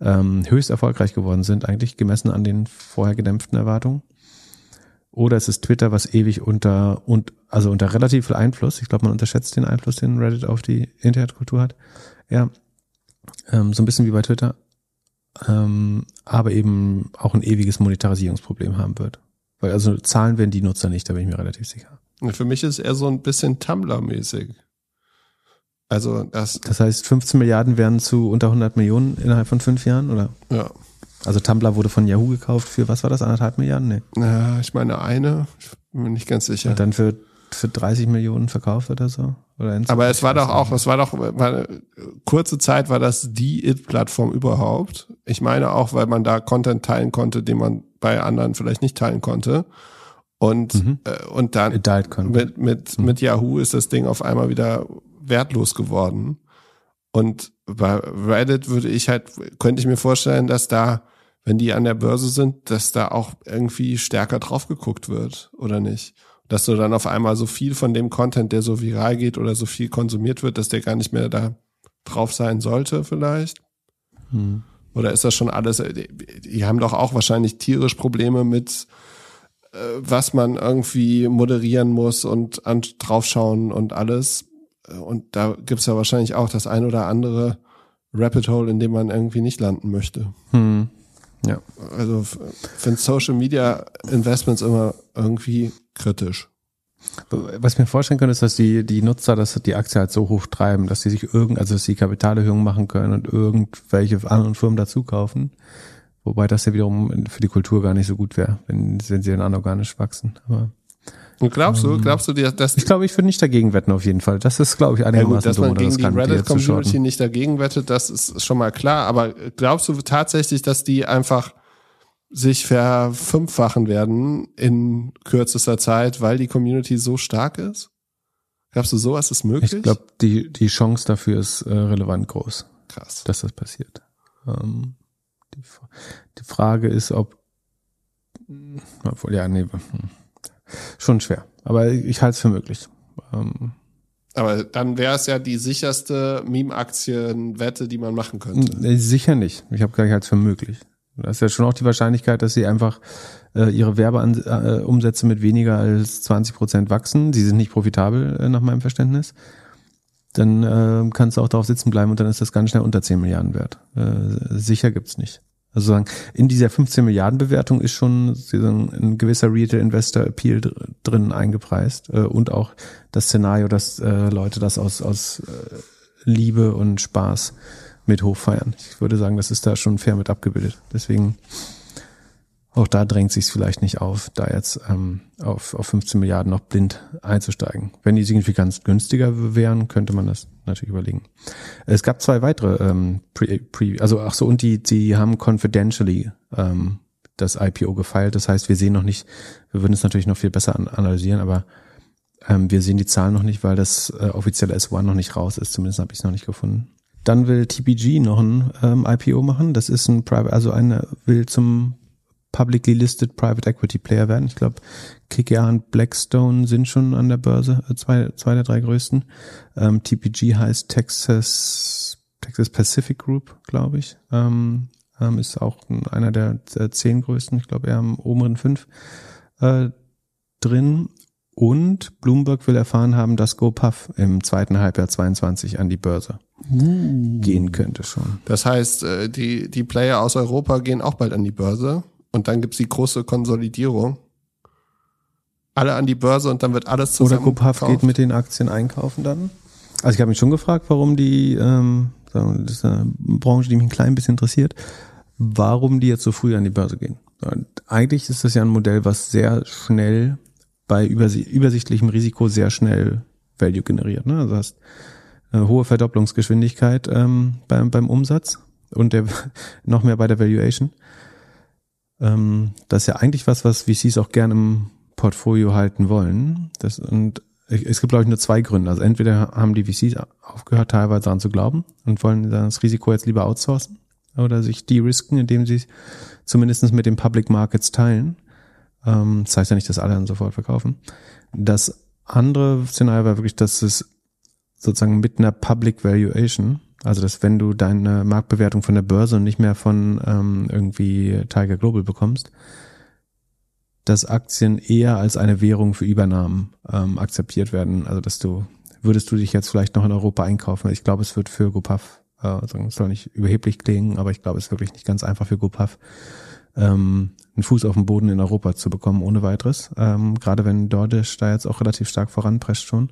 ähm, höchst erfolgreich geworden sind, eigentlich gemessen an den vorher gedämpften Erwartungen. Oder es ist Twitter, was ewig unter und also unter relativ viel Einfluss. Ich glaube, man unterschätzt den Einfluss, den Reddit auf die Internetkultur hat. Ja, ähm, so ein bisschen wie bei Twitter, ähm, aber eben auch ein ewiges Monetarisierungsproblem haben wird. Weil also zahlen werden die Nutzer nicht, da bin ich mir relativ sicher. Für mich ist er so ein bisschen Tumblr-mäßig. Also das. Das heißt, 15 Milliarden werden zu unter 100 Millionen innerhalb von fünf Jahren, oder? Ja. Also Tumblr wurde von Yahoo gekauft für, was war das, anderthalb Milliarden? Nee. Ja, ich meine eine, ich bin mir nicht ganz sicher. Und dann für, für 30 Millionen verkauft oder so? Oder Aber es war doch auch, es war doch, war, kurze Zeit war das die It-Plattform überhaupt. Ich meine auch, weil man da Content teilen konnte, den man bei anderen vielleicht nicht teilen konnte. Und, mhm. äh, und dann mit, mit, mhm. mit Yahoo ist das Ding auf einmal wieder wertlos geworden. Und bei Reddit würde ich halt, könnte ich mir vorstellen, dass da, wenn die an der Börse sind, dass da auch irgendwie stärker drauf geguckt wird, oder nicht? Dass du dann auf einmal so viel von dem Content, der so viral geht oder so viel konsumiert wird, dass der gar nicht mehr da drauf sein sollte, vielleicht? Hm. Oder ist das schon alles, die haben doch auch wahrscheinlich tierisch Probleme mit, äh, was man irgendwie moderieren muss und an, draufschauen und alles. Und da gibt's ja wahrscheinlich auch das ein oder andere Rapid Hole, in dem man irgendwie nicht landen möchte. Hm. Ja. Also finde Social Media Investments immer irgendwie kritisch. Was ich mir vorstellen könnte, ist, dass die, die Nutzer das, die Aktie halt so hoch treiben, dass sie sich irgend, also dass sie Kapitalerhöhungen machen können und irgendwelche anderen Firmen dazu kaufen. Wobei das ja wiederum für die Kultur gar nicht so gut wäre, wenn, wenn sie dann anorganisch wachsen. Aber und glaubst du, ähm, glaubst du dir, dass ich glaube, ich würde nicht dagegen wetten auf jeden Fall. Das ist, glaube ich, einigermaßen ja gut, dass man gegen die Reddit Community nicht dagegen wettet, das ist schon mal klar. Aber glaubst du tatsächlich, dass die einfach sich verfünffachen werden in kürzester Zeit, weil die Community so stark ist? Glaubst du, sowas ist möglich? Ich glaube, die die Chance dafür ist äh, relevant groß. Krass, dass das passiert. Ähm, die, die Frage ist, ob obwohl, ja, nee, hm schon schwer. Aber ich halte es für möglich. Ähm, aber dann wäre es ja die sicherste Meme-Aktienwette, die man machen könnte. Sicher nicht. Ich habe gar nicht für möglich. Das ist ja schon auch die Wahrscheinlichkeit, dass sie einfach äh, ihre Werbeumsätze äh, mit weniger als 20 Prozent wachsen. Sie sind nicht profitabel äh, nach meinem Verständnis. Dann äh, kannst du auch darauf sitzen bleiben und dann ist das ganz schnell unter 10 Milliarden wert. Äh, sicher gibt's nicht. Also sagen, in dieser 15 Milliarden Bewertung ist schon ein gewisser Retail Investor Appeal drin eingepreist äh, und auch das Szenario, dass äh, Leute das aus, aus äh, Liebe und Spaß mit hochfeiern. Ich würde sagen, das ist da schon fair mit abgebildet. Deswegen auch da drängt sich vielleicht nicht auf, da jetzt ähm, auf, auf 15 Milliarden noch blind einzusteigen. Wenn die signifikant günstiger wären, könnte man das natürlich überlegen. Es gab zwei weitere ähm, Pre, Pre also ach so und die die haben confidentially ähm, das IPO gefeilt. Das heißt, wir sehen noch nicht, wir würden es natürlich noch viel besser an, analysieren, aber ähm, wir sehen die Zahlen noch nicht, weil das äh, offizielle S1 noch nicht raus ist. Zumindest habe ich es noch nicht gefunden. Dann will TPG noch ein ähm, IPO machen. Das ist ein Private, also eine will zum publicly listed Private Equity Player werden. Ich glaube, KKR und Blackstone sind schon an der Börse, äh, zwei, zwei der drei größten. Ähm, TPG heißt Texas, Texas Pacific Group, glaube ich. Ähm, ähm, ist auch einer der, zehn größten, ich glaube eher am oberen fünf äh, drin. Und Bloomberg will erfahren haben, dass GoPuff im zweiten Halbjahr 22 an die Börse Uh. gehen könnte schon. Das heißt, äh, die, die Player aus Europa gehen auch bald an die Börse und dann gibt's die große Konsolidierung. Alle an die Börse und dann wird alles Oder zusammen GoPuff geht mit den Aktien einkaufen dann? Also ich habe mich schon gefragt, warum die, ähm, das ist eine Branche, die mich ein klein bisschen interessiert, warum die jetzt so früh an die Börse gehen. Und eigentlich ist das ja ein Modell, was sehr schnell bei übersi übersichtlichem Risiko sehr schnell Value generiert. Ne? Also hast eine hohe Verdopplungsgeschwindigkeit ähm, beim, beim Umsatz und der, noch mehr bei der Valuation. Ähm, das ist ja eigentlich was, was VCs auch gerne im Portfolio halten wollen. Das, und es gibt, glaube ich, nur zwei Gründe. Also entweder haben die VCs aufgehört, teilweise daran zu glauben und wollen das Risiko jetzt lieber outsourcen oder sich de-risken, indem sie zumindest mit den Public Markets teilen. Ähm, das heißt ja nicht, dass alle dann sofort verkaufen. Das andere Szenario war wirklich, dass es sozusagen mit einer Public Valuation, also dass wenn du deine Marktbewertung von der Börse und nicht mehr von ähm, irgendwie Tiger Global bekommst, dass Aktien eher als eine Währung für Übernahmen ähm, akzeptiert werden. Also dass du, würdest du dich jetzt vielleicht noch in Europa einkaufen? Ich glaube, es wird für GoPuff, äh, soll nicht überheblich klingen, aber ich glaube, es ist wirklich nicht ganz einfach für GoPuff, ähm, einen Fuß auf den Boden in Europa zu bekommen, ohne weiteres. Ähm, gerade wenn DoorDash da jetzt auch relativ stark voranpresst schon,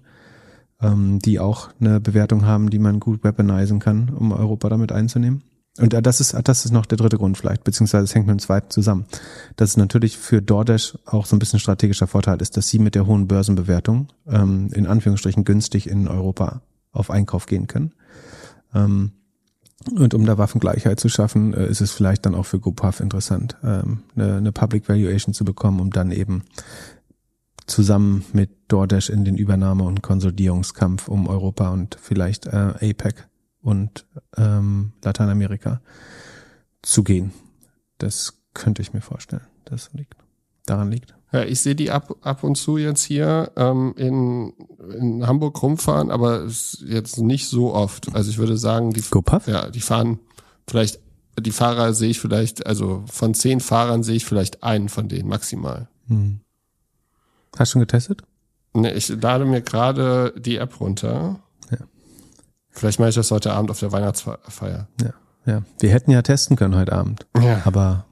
ähm, die auch eine Bewertung haben, die man gut weaponisen kann, um Europa damit einzunehmen. Und äh, das ist, das ist noch der dritte Grund vielleicht, beziehungsweise es hängt mit dem zweiten zusammen. Dass es natürlich für DoorDash auch so ein bisschen strategischer Vorteil ist, dass sie mit der hohen Börsenbewertung ähm, in Anführungsstrichen günstig in Europa auf Einkauf gehen können. Ähm, und um da Waffengleichheit zu schaffen, äh, ist es vielleicht dann auch für GoPuff interessant, ähm, eine, eine Public Valuation zu bekommen, um dann eben zusammen mit DoorDash in den Übernahme- und Konsolidierungskampf um Europa und vielleicht äh, APEC und ähm, Lateinamerika zu gehen. Das könnte ich mir vorstellen, dass liegt, daran liegt. Ja, ich sehe die ab, ab und zu jetzt hier ähm, in, in Hamburg rumfahren, aber jetzt nicht so oft. Also ich würde sagen, die, GoPuff? ja, die fahren vielleicht, die Fahrer sehe ich vielleicht, also von zehn Fahrern sehe ich vielleicht einen von denen maximal. Hm. Hast du schon getestet? Ne, ich lade mir gerade die App runter. Ja. Vielleicht mache ich das heute Abend auf der Weihnachtsfeier. Ja, ja. Wir hätten ja testen können heute Abend, Ja. aber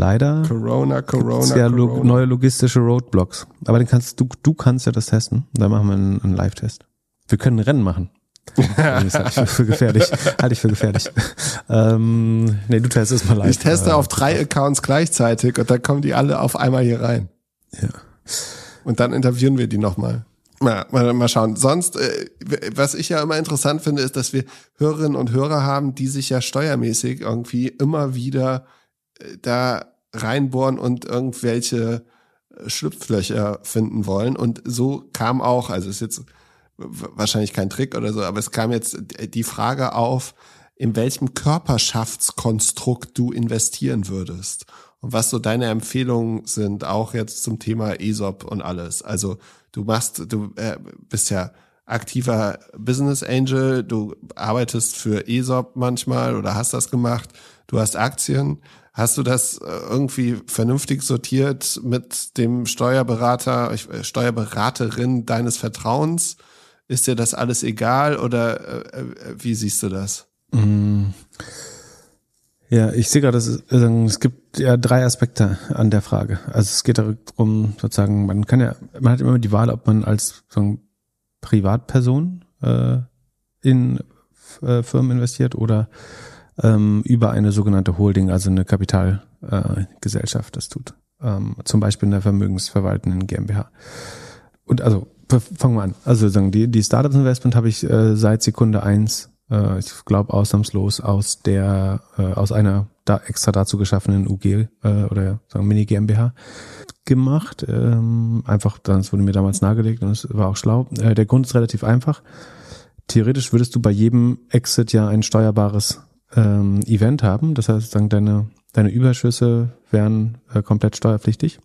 leider Corona, Corona, ja lo Corona. neue logistische Roadblocks. Aber den kannst du, du kannst ja das testen. Da machen wir einen, einen Live-Test. Wir können ein Rennen machen. das halte ich für, gefährlich. Halte ich für gefährlich. ähm, nee, du testest mal live. Ich teste Äh, auf drei Accounts gleichzeitig und dann kommen die alle auf einmal hier rein. Ja. Und dann interviewen wir die nochmal. Mal, mal, mal schauen. Sonst, äh, was ich ja immer interessant finde, ist, dass wir Hörerinnen und Hörer haben, die sich ja steuermäßig irgendwie immer wieder äh, da reinbohren und irgendwelche äh, Schlupflöcher finden wollen. Und so kam auch, also ist jetzt wahrscheinlich kein Trick oder so, aber es kam jetzt die Frage auf, in welchem Körperschaftskonstrukt du investieren würdest und was so deine Empfehlungen sind, auch jetzt zum Thema ESOP und alles. Also du machst, du äh, bist ja aktiver Business Angel, du arbeitest für ESOP manchmal oder hast das gemacht, du hast Aktien. Hast du das äh, irgendwie vernünftig sortiert mit dem Steuerberater, äh, Steuerberaterin deines Vertrauens? Ist dir das alles egal oder äh, wie siehst du das? Mm. Ja, ich sehe gerade, also, es gibt ja drei Aspekte an der Frage. Also es geht darum, sozusagen, man kann ja, man hat immer die Wahl, ob man als sozusagen, Privatperson äh, in äh, Firmen investiert oder ähm, über eine sogenannte Holding, also eine Kapitalgesellschaft äh, das tut. Ähm, zum Beispiel in der vermögensverwaltenden GmbH. Und also fangen wir an. Also sagen die die Startups Investment habe ich äh, seit Sekunde eins, äh, ich glaube ausnahmslos aus der äh, aus einer da extra dazu geschaffenen UG äh, oder sagen Mini GmbH gemacht. Ähm, einfach, das wurde mir damals nahegelegt und es war auch schlau. Äh, der Grund ist relativ einfach. Theoretisch würdest du bei jedem Exit ja ein steuerbares ähm, Event haben. Das heißt, sagen deine deine Überschüsse wären äh, komplett steuerpflichtig.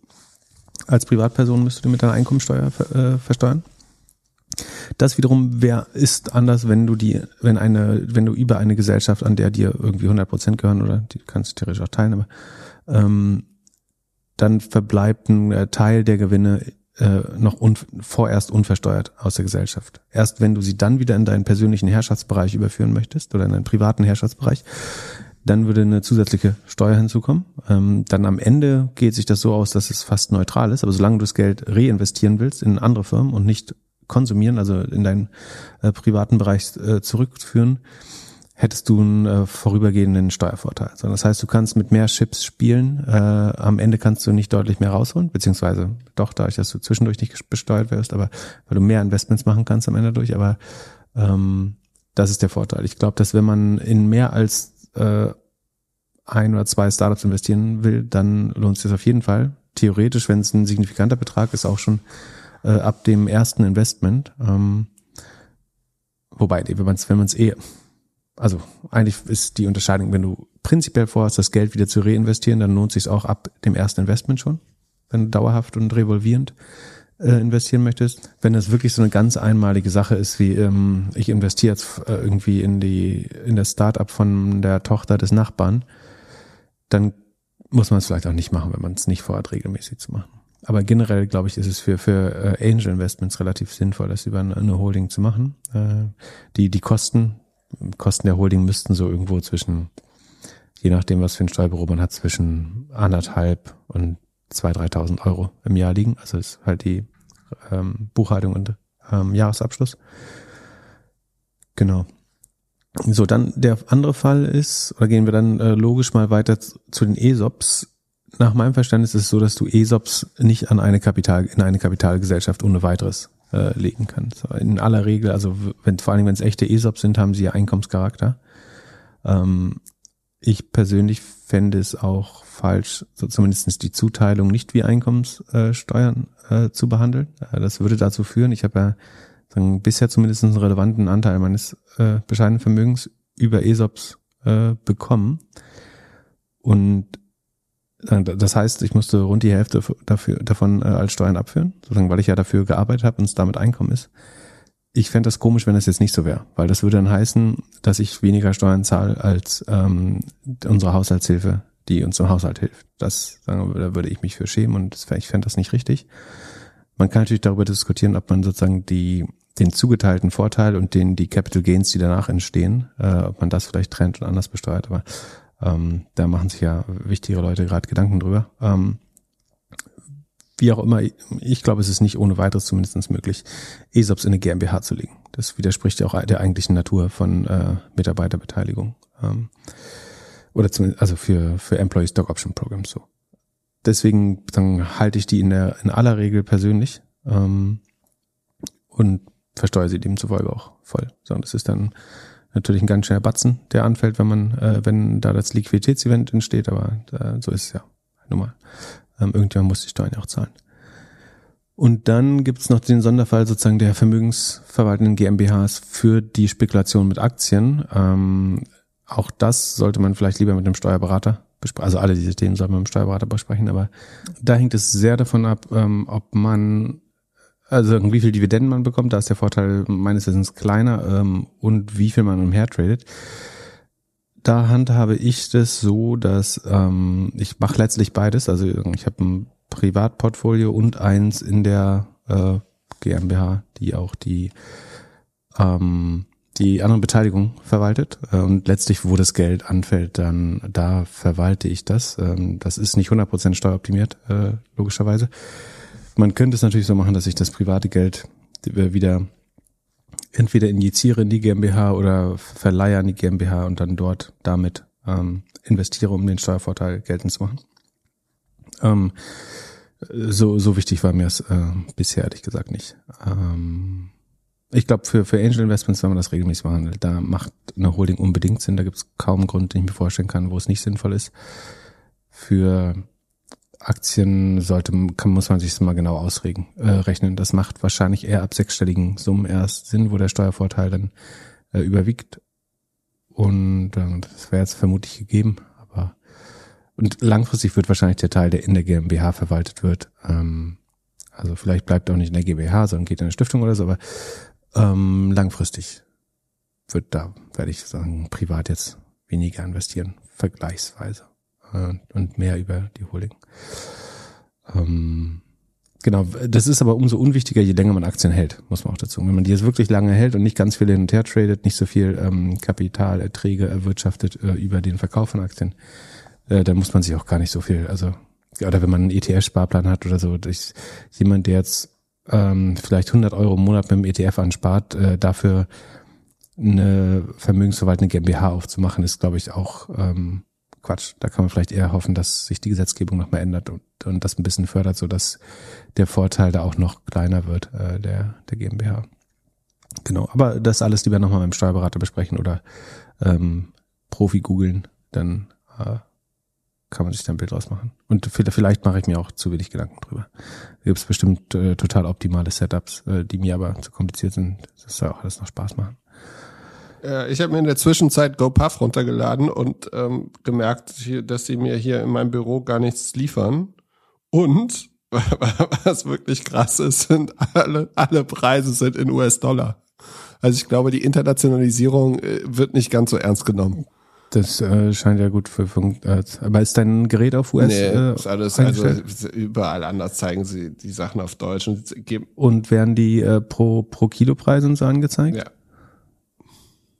Als Privatperson müsstest du mit deiner Einkommensteuer äh, versteuern. Das wiederum wär, ist anders, wenn du die, wenn eine, wenn du über eine Gesellschaft, an der dir irgendwie 100 Prozent gehören oder die kannst du theoretisch auch teilen, aber ähm, dann verbleibt ein äh, Teil der Gewinne äh, noch un vorerst unversteuert aus der Gesellschaft. Erst wenn du sie dann wieder in deinen persönlichen Herrschaftsbereich überführen möchtest oder in deinen privaten Herrschaftsbereich, dann würde eine zusätzliche Steuer hinzukommen. Ähm, dann am Ende geht sich das so aus, dass es fast neutral ist. Aber solange du das Geld reinvestieren willst in andere Firmen und nicht konsumieren, also in deinen äh, privaten Bereich äh, zurückführen, hättest du einen äh, vorübergehenden Steuervorteil. So, das heißt, du kannst mit mehr Chips spielen. Äh, am Ende kannst du nicht deutlich mehr rausholen, beziehungsweise doch dadurch, dass du zwischendurch nicht besteuert wirst, aber weil du mehr Investments machen kannst am Ende durch. Aber ähm, das ist der Vorteil. Ich glaube, dass wenn man in mehr als äh, ein oder zwei Startups investieren will, dann lohnt sich das auf jeden Fall. Theoretisch, wenn es ein signifikanter Betrag ist, auch schon äh, ab dem ersten Investment. Ähm, wobei, wenn man es wenn man's eh, also eigentlich ist die Unterscheidung, wenn du prinzipiell vorhast, das Geld wieder zu reinvestieren, dann lohnt sich auch ab dem ersten Investment schon, wenn du dauerhaft und revolvierend äh, investieren möchtest. Wenn das wirklich so eine ganz einmalige Sache ist, wie ähm, ich investiere jetzt äh, irgendwie in die in das Startup von der Tochter des Nachbarn, dann muss man es vielleicht auch nicht machen, wenn man es nicht vorhat, regelmäßig zu machen. Aber generell, glaube ich, ist es für, für äh, Angel Investments relativ sinnvoll, das über eine, Holding zu machen. Äh, die, die Kosten, Kosten der Holding müssten so irgendwo zwischen, je nachdem, was für ein Steuerbüro man hat, zwischen anderthalb und 2.000, 3.000 Euro im Jahr liegen. Also ist halt die ähm, Buchhaltung und ähm, Jahresabschluss. Genau. So, dann der andere Fall ist, oder gehen wir dann äh, logisch mal weiter zu, zu den ESOPs. Nach meinem Verständnis ist es so, dass du ESOPs nicht an eine Kapital, in eine Kapitalgesellschaft ohne weiteres äh, legen kannst. In aller Regel, also wenn, vor allem wenn es echte ESOPs sind, haben sie ja Einkommenscharakter. Ähm, ich persönlich fände es auch falsch, so zumindest die Zuteilung nicht wie Einkommenssteuern äh, zu behandeln. Äh, das würde dazu führen, ich habe ja sagen, bisher zumindest einen relevanten Anteil meines äh, bescheidenen Vermögens über ESOPs äh, bekommen. Und das heißt, ich musste rund die Hälfte dafür, davon äh, als Steuern abführen, sozusagen, weil ich ja dafür gearbeitet habe und es damit Einkommen ist. Ich fände das komisch, wenn das jetzt nicht so wäre, weil das würde dann heißen, dass ich weniger Steuern zahle als ähm, unsere Haushaltshilfe die uns im Haushalt hilft. Das sagen wir, da würde ich mich für schämen und ich fände das nicht richtig. Man kann natürlich darüber diskutieren, ob man sozusagen die den zugeteilten Vorteil und den die Capital Gains, die danach entstehen, äh, ob man das vielleicht trennt und anders besteuert. Aber ähm, da machen sich ja wichtige Leute gerade Gedanken drüber. Ähm, wie auch immer, ich glaube, es ist nicht ohne weiteres zumindest möglich, ESOPs in eine GmbH zu legen. Das widerspricht ja auch der eigentlichen Natur von äh, Mitarbeiterbeteiligung. Ähm, oder zumindest, also für, für Employee Stock Option Programs so. Deswegen dann halte ich die in der in aller Regel persönlich ähm, und versteuere sie demzufolge auch voll. So, und das ist dann natürlich ein ganz schöner Batzen, der anfällt, wenn man, äh, wenn da das Liquiditätsevent entsteht, aber äh, so ist es ja nun mal. Ähm, irgendjemand muss die Steuern ja auch zahlen. Und dann gibt's noch den Sonderfall sozusagen der vermögensverwaltenden GmbHs für die Spekulation mit Aktien. Ähm, auch das sollte man vielleicht lieber mit einem Steuerberater besprechen. Also alle diese Themen sollte man mit einem Steuerberater besprechen, aber da hängt es sehr davon ab, ähm, ob man, also wie viel Dividenden man bekommt, da ist der Vorteil meines Wissens kleiner ähm, und wie viel man umher tradet. Da handhabe ich das so, dass ähm, ich mache letztlich beides. Also ich habe ein Privatportfolio und eins in der äh, GmbH, die auch die ähm, die anderen Beteiligung verwaltet äh, und letztlich, wo das Geld anfällt, dann da verwalte ich das. Ähm, das ist nicht 100% steueroptimiert, äh, logischerweise. Man könnte es natürlich so machen, dass ich das private Geld wieder entweder injiziere in die GmbH oder verleihe an die GmbH und dann dort damit ähm, investiere, um den Steuervorteil geltend zu machen. Ähm, so, so wichtig war mir es äh, bisher ehrlich gesagt nicht. Ähm, ich glaube, für, für Angel Investments, wenn man das regelmäßig behandelt, da macht eine Holding unbedingt Sinn. Da gibt es kaum einen Grund, den ich mir vorstellen kann, wo es nicht sinnvoll ist. Für Aktien sollte, kann, muss man sich das mal genau ausregen, äh, rechnen. Das macht wahrscheinlich eher ab sechsstelligen Summen erst Sinn, wo der Steuervorteil dann äh, überwiegt. Und äh, das wäre jetzt vermutlich gegeben, aber und langfristig wird wahrscheinlich der Teil, der in der GmbH verwaltet wird, ähm, also vielleicht bleibt auch nicht in der GmbH, sondern geht in eine Stiftung oder so, aber ähm, langfristig wird da, werde ich sagen, privat jetzt weniger investieren, vergleichsweise. Äh, und mehr über die Holding. Ähm, Genau, das ist aber umso unwichtiger, je länger man Aktien hält, muss man auch dazu. Wenn man die jetzt wirklich lange hält und nicht ganz viel hin und her tradet, nicht so viel ähm, Kapitalerträge erwirtschaftet äh, über den Verkauf von Aktien, äh, dann muss man sich auch gar nicht so viel, also oder wenn man einen ETF-Sparplan hat oder so, ich, jemand, der jetzt ähm, vielleicht 100 Euro im Monat mit dem ETF anspart, äh, dafür eine vermögensverwaltende GmbH aufzumachen, ist, glaube ich, auch ähm, Quatsch. Da kann man vielleicht eher hoffen, dass sich die Gesetzgebung nochmal ändert und, und das ein bisschen fördert, so dass der Vorteil da auch noch kleiner wird, äh, der, der GmbH. Genau, aber das alles lieber nochmal mit dem Steuerberater besprechen oder ähm, Profi googeln, dann äh, kann man sich da ein Bild draus machen. Und vielleicht mache ich mir auch zu wenig Gedanken drüber. Da gibt es bestimmt äh, total optimale Setups, äh, die mir aber zu kompliziert sind. Das soll auch alles noch Spaß machen. Äh, ich habe mir in der Zwischenzeit GoPuff runtergeladen und ähm, gemerkt, dass sie mir hier in meinem Büro gar nichts liefern. Und was wirklich krass ist, sind alle, alle Preise sind in US-Dollar. Also ich glaube, die Internationalisierung äh, wird nicht ganz so ernst genommen. Das äh, scheint ja gut für Funk. Aber ist dein Gerät auf US? Nee, äh, ist alles, also überall anders zeigen sie die Sachen auf Deutsch und. Und werden die äh, pro, pro Kilo Preise und so angezeigt? Ja.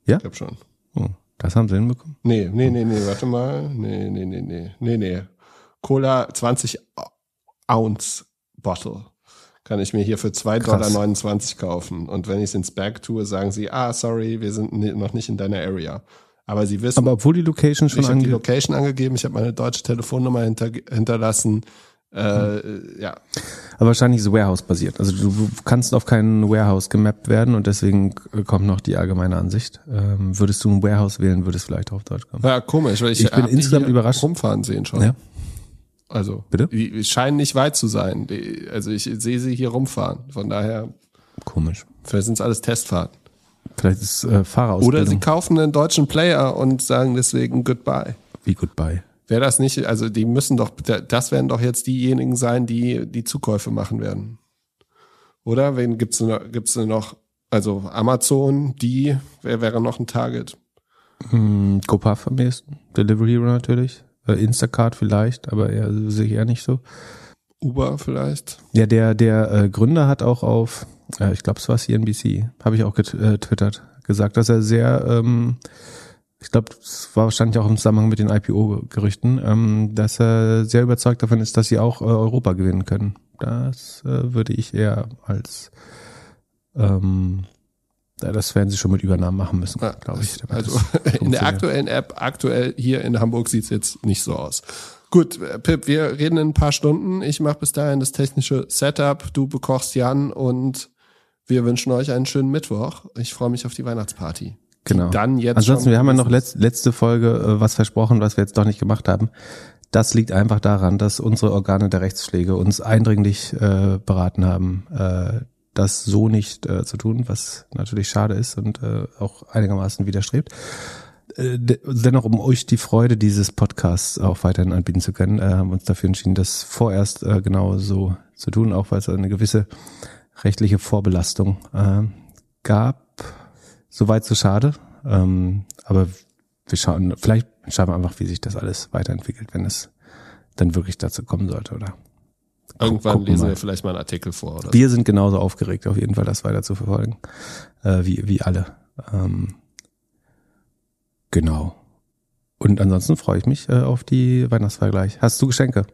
Ja? Ich glaube schon. Oh, das haben sie hinbekommen? Nee, nee, nee, nee, warte mal. Nee, nee, nee, nee, nee, nee. Cola 20 Ounce Bottle kann ich mir hier für 2,29 Dollar kaufen. Und wenn ich es ins Bag tue, sagen sie, ah, sorry, wir sind noch nicht in deiner Area. Aber sie wissen. Aber obwohl die Location schon Ich habe die Location angegeben, ich habe meine deutsche Telefonnummer hinter, hinterlassen. Äh, ja. Aber wahrscheinlich ist Warehouse-basiert. Also du kannst auf keinen Warehouse gemappt werden und deswegen kommt noch die allgemeine Ansicht. Ähm, würdest du ein Warehouse wählen, würde es vielleicht auf Deutsch kommen. Ja, komisch, weil ich, ich bin insgesamt überrascht. Rumfahren sehen schon. Ja. Also, Bitte? die scheinen nicht weit zu sein. Die, also ich sehe sie hier rumfahren. Von daher. Komisch. Vielleicht sind es alles Testfahrten. Vielleicht ist äh, Fahrerausbildung. Oder sie kaufen einen deutschen Player und sagen deswegen Goodbye. Wie Goodbye? Wäre das nicht, also die müssen doch, das werden doch jetzt diejenigen sein, die die Zukäufe machen werden. Oder? Wen gibt's noch, gibt's noch, also Amazon, die, wer wäre noch ein Target? Hm, GoPuff am ehesten. Delivery Hero natürlich. Äh, Instacart vielleicht, aber eher, sehe ich eher nicht so. Uber vielleicht? Ja, der, der äh, Gründer hat auch auf, äh, ich glaube, es war CNBC, habe ich auch getwittert, gesagt, dass er sehr, ähm, ich glaube, es war wahrscheinlich auch im Zusammenhang mit den IPO-Gerüchten, ähm, dass er sehr überzeugt davon ist, dass sie auch äh, Europa gewinnen können. Das äh, würde ich eher als ähm, das werden sie schon mit Übernahmen machen müssen, ja, glaube ich. Also in der aktuellen App, aktuell hier in Hamburg sieht's jetzt nicht so aus. Gut, Pip, wir reden in ein paar Stunden. Ich mache bis dahin das technische Setup. Du bekochst Jan und wir wünschen euch einen schönen Mittwoch. Ich freue mich auf die Weihnachtsparty. Genau. Dann jetzt Ansonsten, wir haben ja noch letzt, letzte Folge äh, was versprochen, was wir jetzt doch nicht gemacht haben. Das liegt einfach daran, dass unsere Organe der Rechtspflege uns eindringlich äh, beraten haben, äh, das so nicht äh, zu tun, was natürlich schade ist und äh, auch einigermaßen widerstrebt. Äh, dennoch, um euch die Freude dieses Podcasts auch weiterhin anbieten zu können, äh, haben wir uns dafür entschieden, das vorerst äh, genau so zu tun, auch weil es eine gewisse rechtliche Vorbelastung äh, gab. Soweit so schade. Ähm, aber wir schauen, vielleicht schauen wir einfach, wie sich das alles weiterentwickelt, wenn es dann wirklich dazu kommen sollte, oder? Irgendwann lesen mal. wir vielleicht mal einen Artikel vor, oder? Wir sind genauso aufgeregt, auf jeden Fall, das weiter zu verfolgen, äh, wie, wie alle. Ähm, genau. Und ansonsten freue ich mich äh, auf die Weihnachtsfeier gleich. Hast du Geschenke?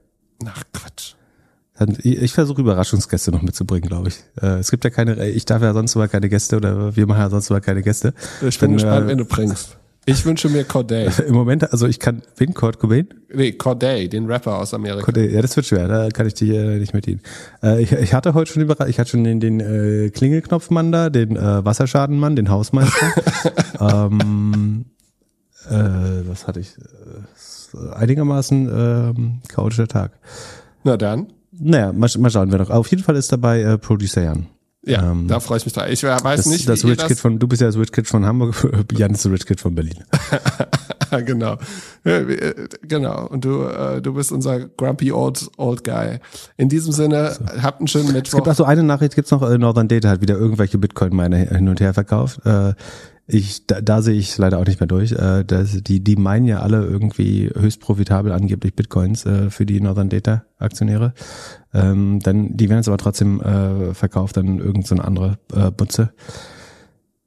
Ach Quatsch. Ich versuche Überraschungsgäste noch mitzubringen, glaube ich. Äh, es gibt ja keine, ich darf ja sonst immer keine Gäste oder wir machen ja sonst immer keine Gäste. Ich bin Wenn, gespannt, äh, wenn du bringst. Ich wünsche mir Corday. Im Moment, also ich kann, wen, Kurt Cobain? Nee, Corday, den Rapper aus Amerika. Corday, ja, das wird schwer, da kann ich dich äh, nicht mit ihnen. Äh, ich, ich hatte heute schon überrascht, ich hatte schon den, den äh, Klingelknopfmann da, den äh, Wasserschadenmann, den Hausmeister. ähm, äh, was hatte ich? Äh, einigermaßen ähm, chaotischer Tag. Na dann. Naja, mal, mal schauen wir noch. Auf jeden Fall ist dabei äh, Producer Jan. Ja, ähm, da freue ich mich drauf. Ich weiß das, nicht, das Rich das Kid von, du bist ja das Rich Kid von Hamburg, Jan ist der Rich Kid von Berlin. genau. Äh, genau. Und du, äh, du bist unser grumpy old, old guy. In diesem Sinne, so. habt einen schönen Mittwoch. Es gibt auch so eine Nachricht, gibt's noch, äh, Northern Data hat wieder irgendwelche Bitcoin-Miner hin und her verkauft. Äh, Ich, da, da sehe ich leider auch nicht mehr durch. Äh, das, die, die meinen ja alle irgendwie höchst profitabel angeblich Bitcoins äh, für die Northern Data Aktionäre. Ähm, dann, die werden jetzt aber trotzdem äh, verkauft an irgendeine so andere äh, Butze.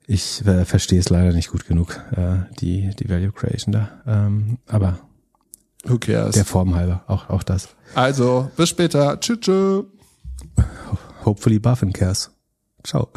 Ich äh, verstehe es leider nicht gut genug, äh, die, die Value Creation da. Ähm, aber Who cares? der Form halber, auch, auch das. Also, bis später. Tschüss. Hopefully Buffin cares. Ciao.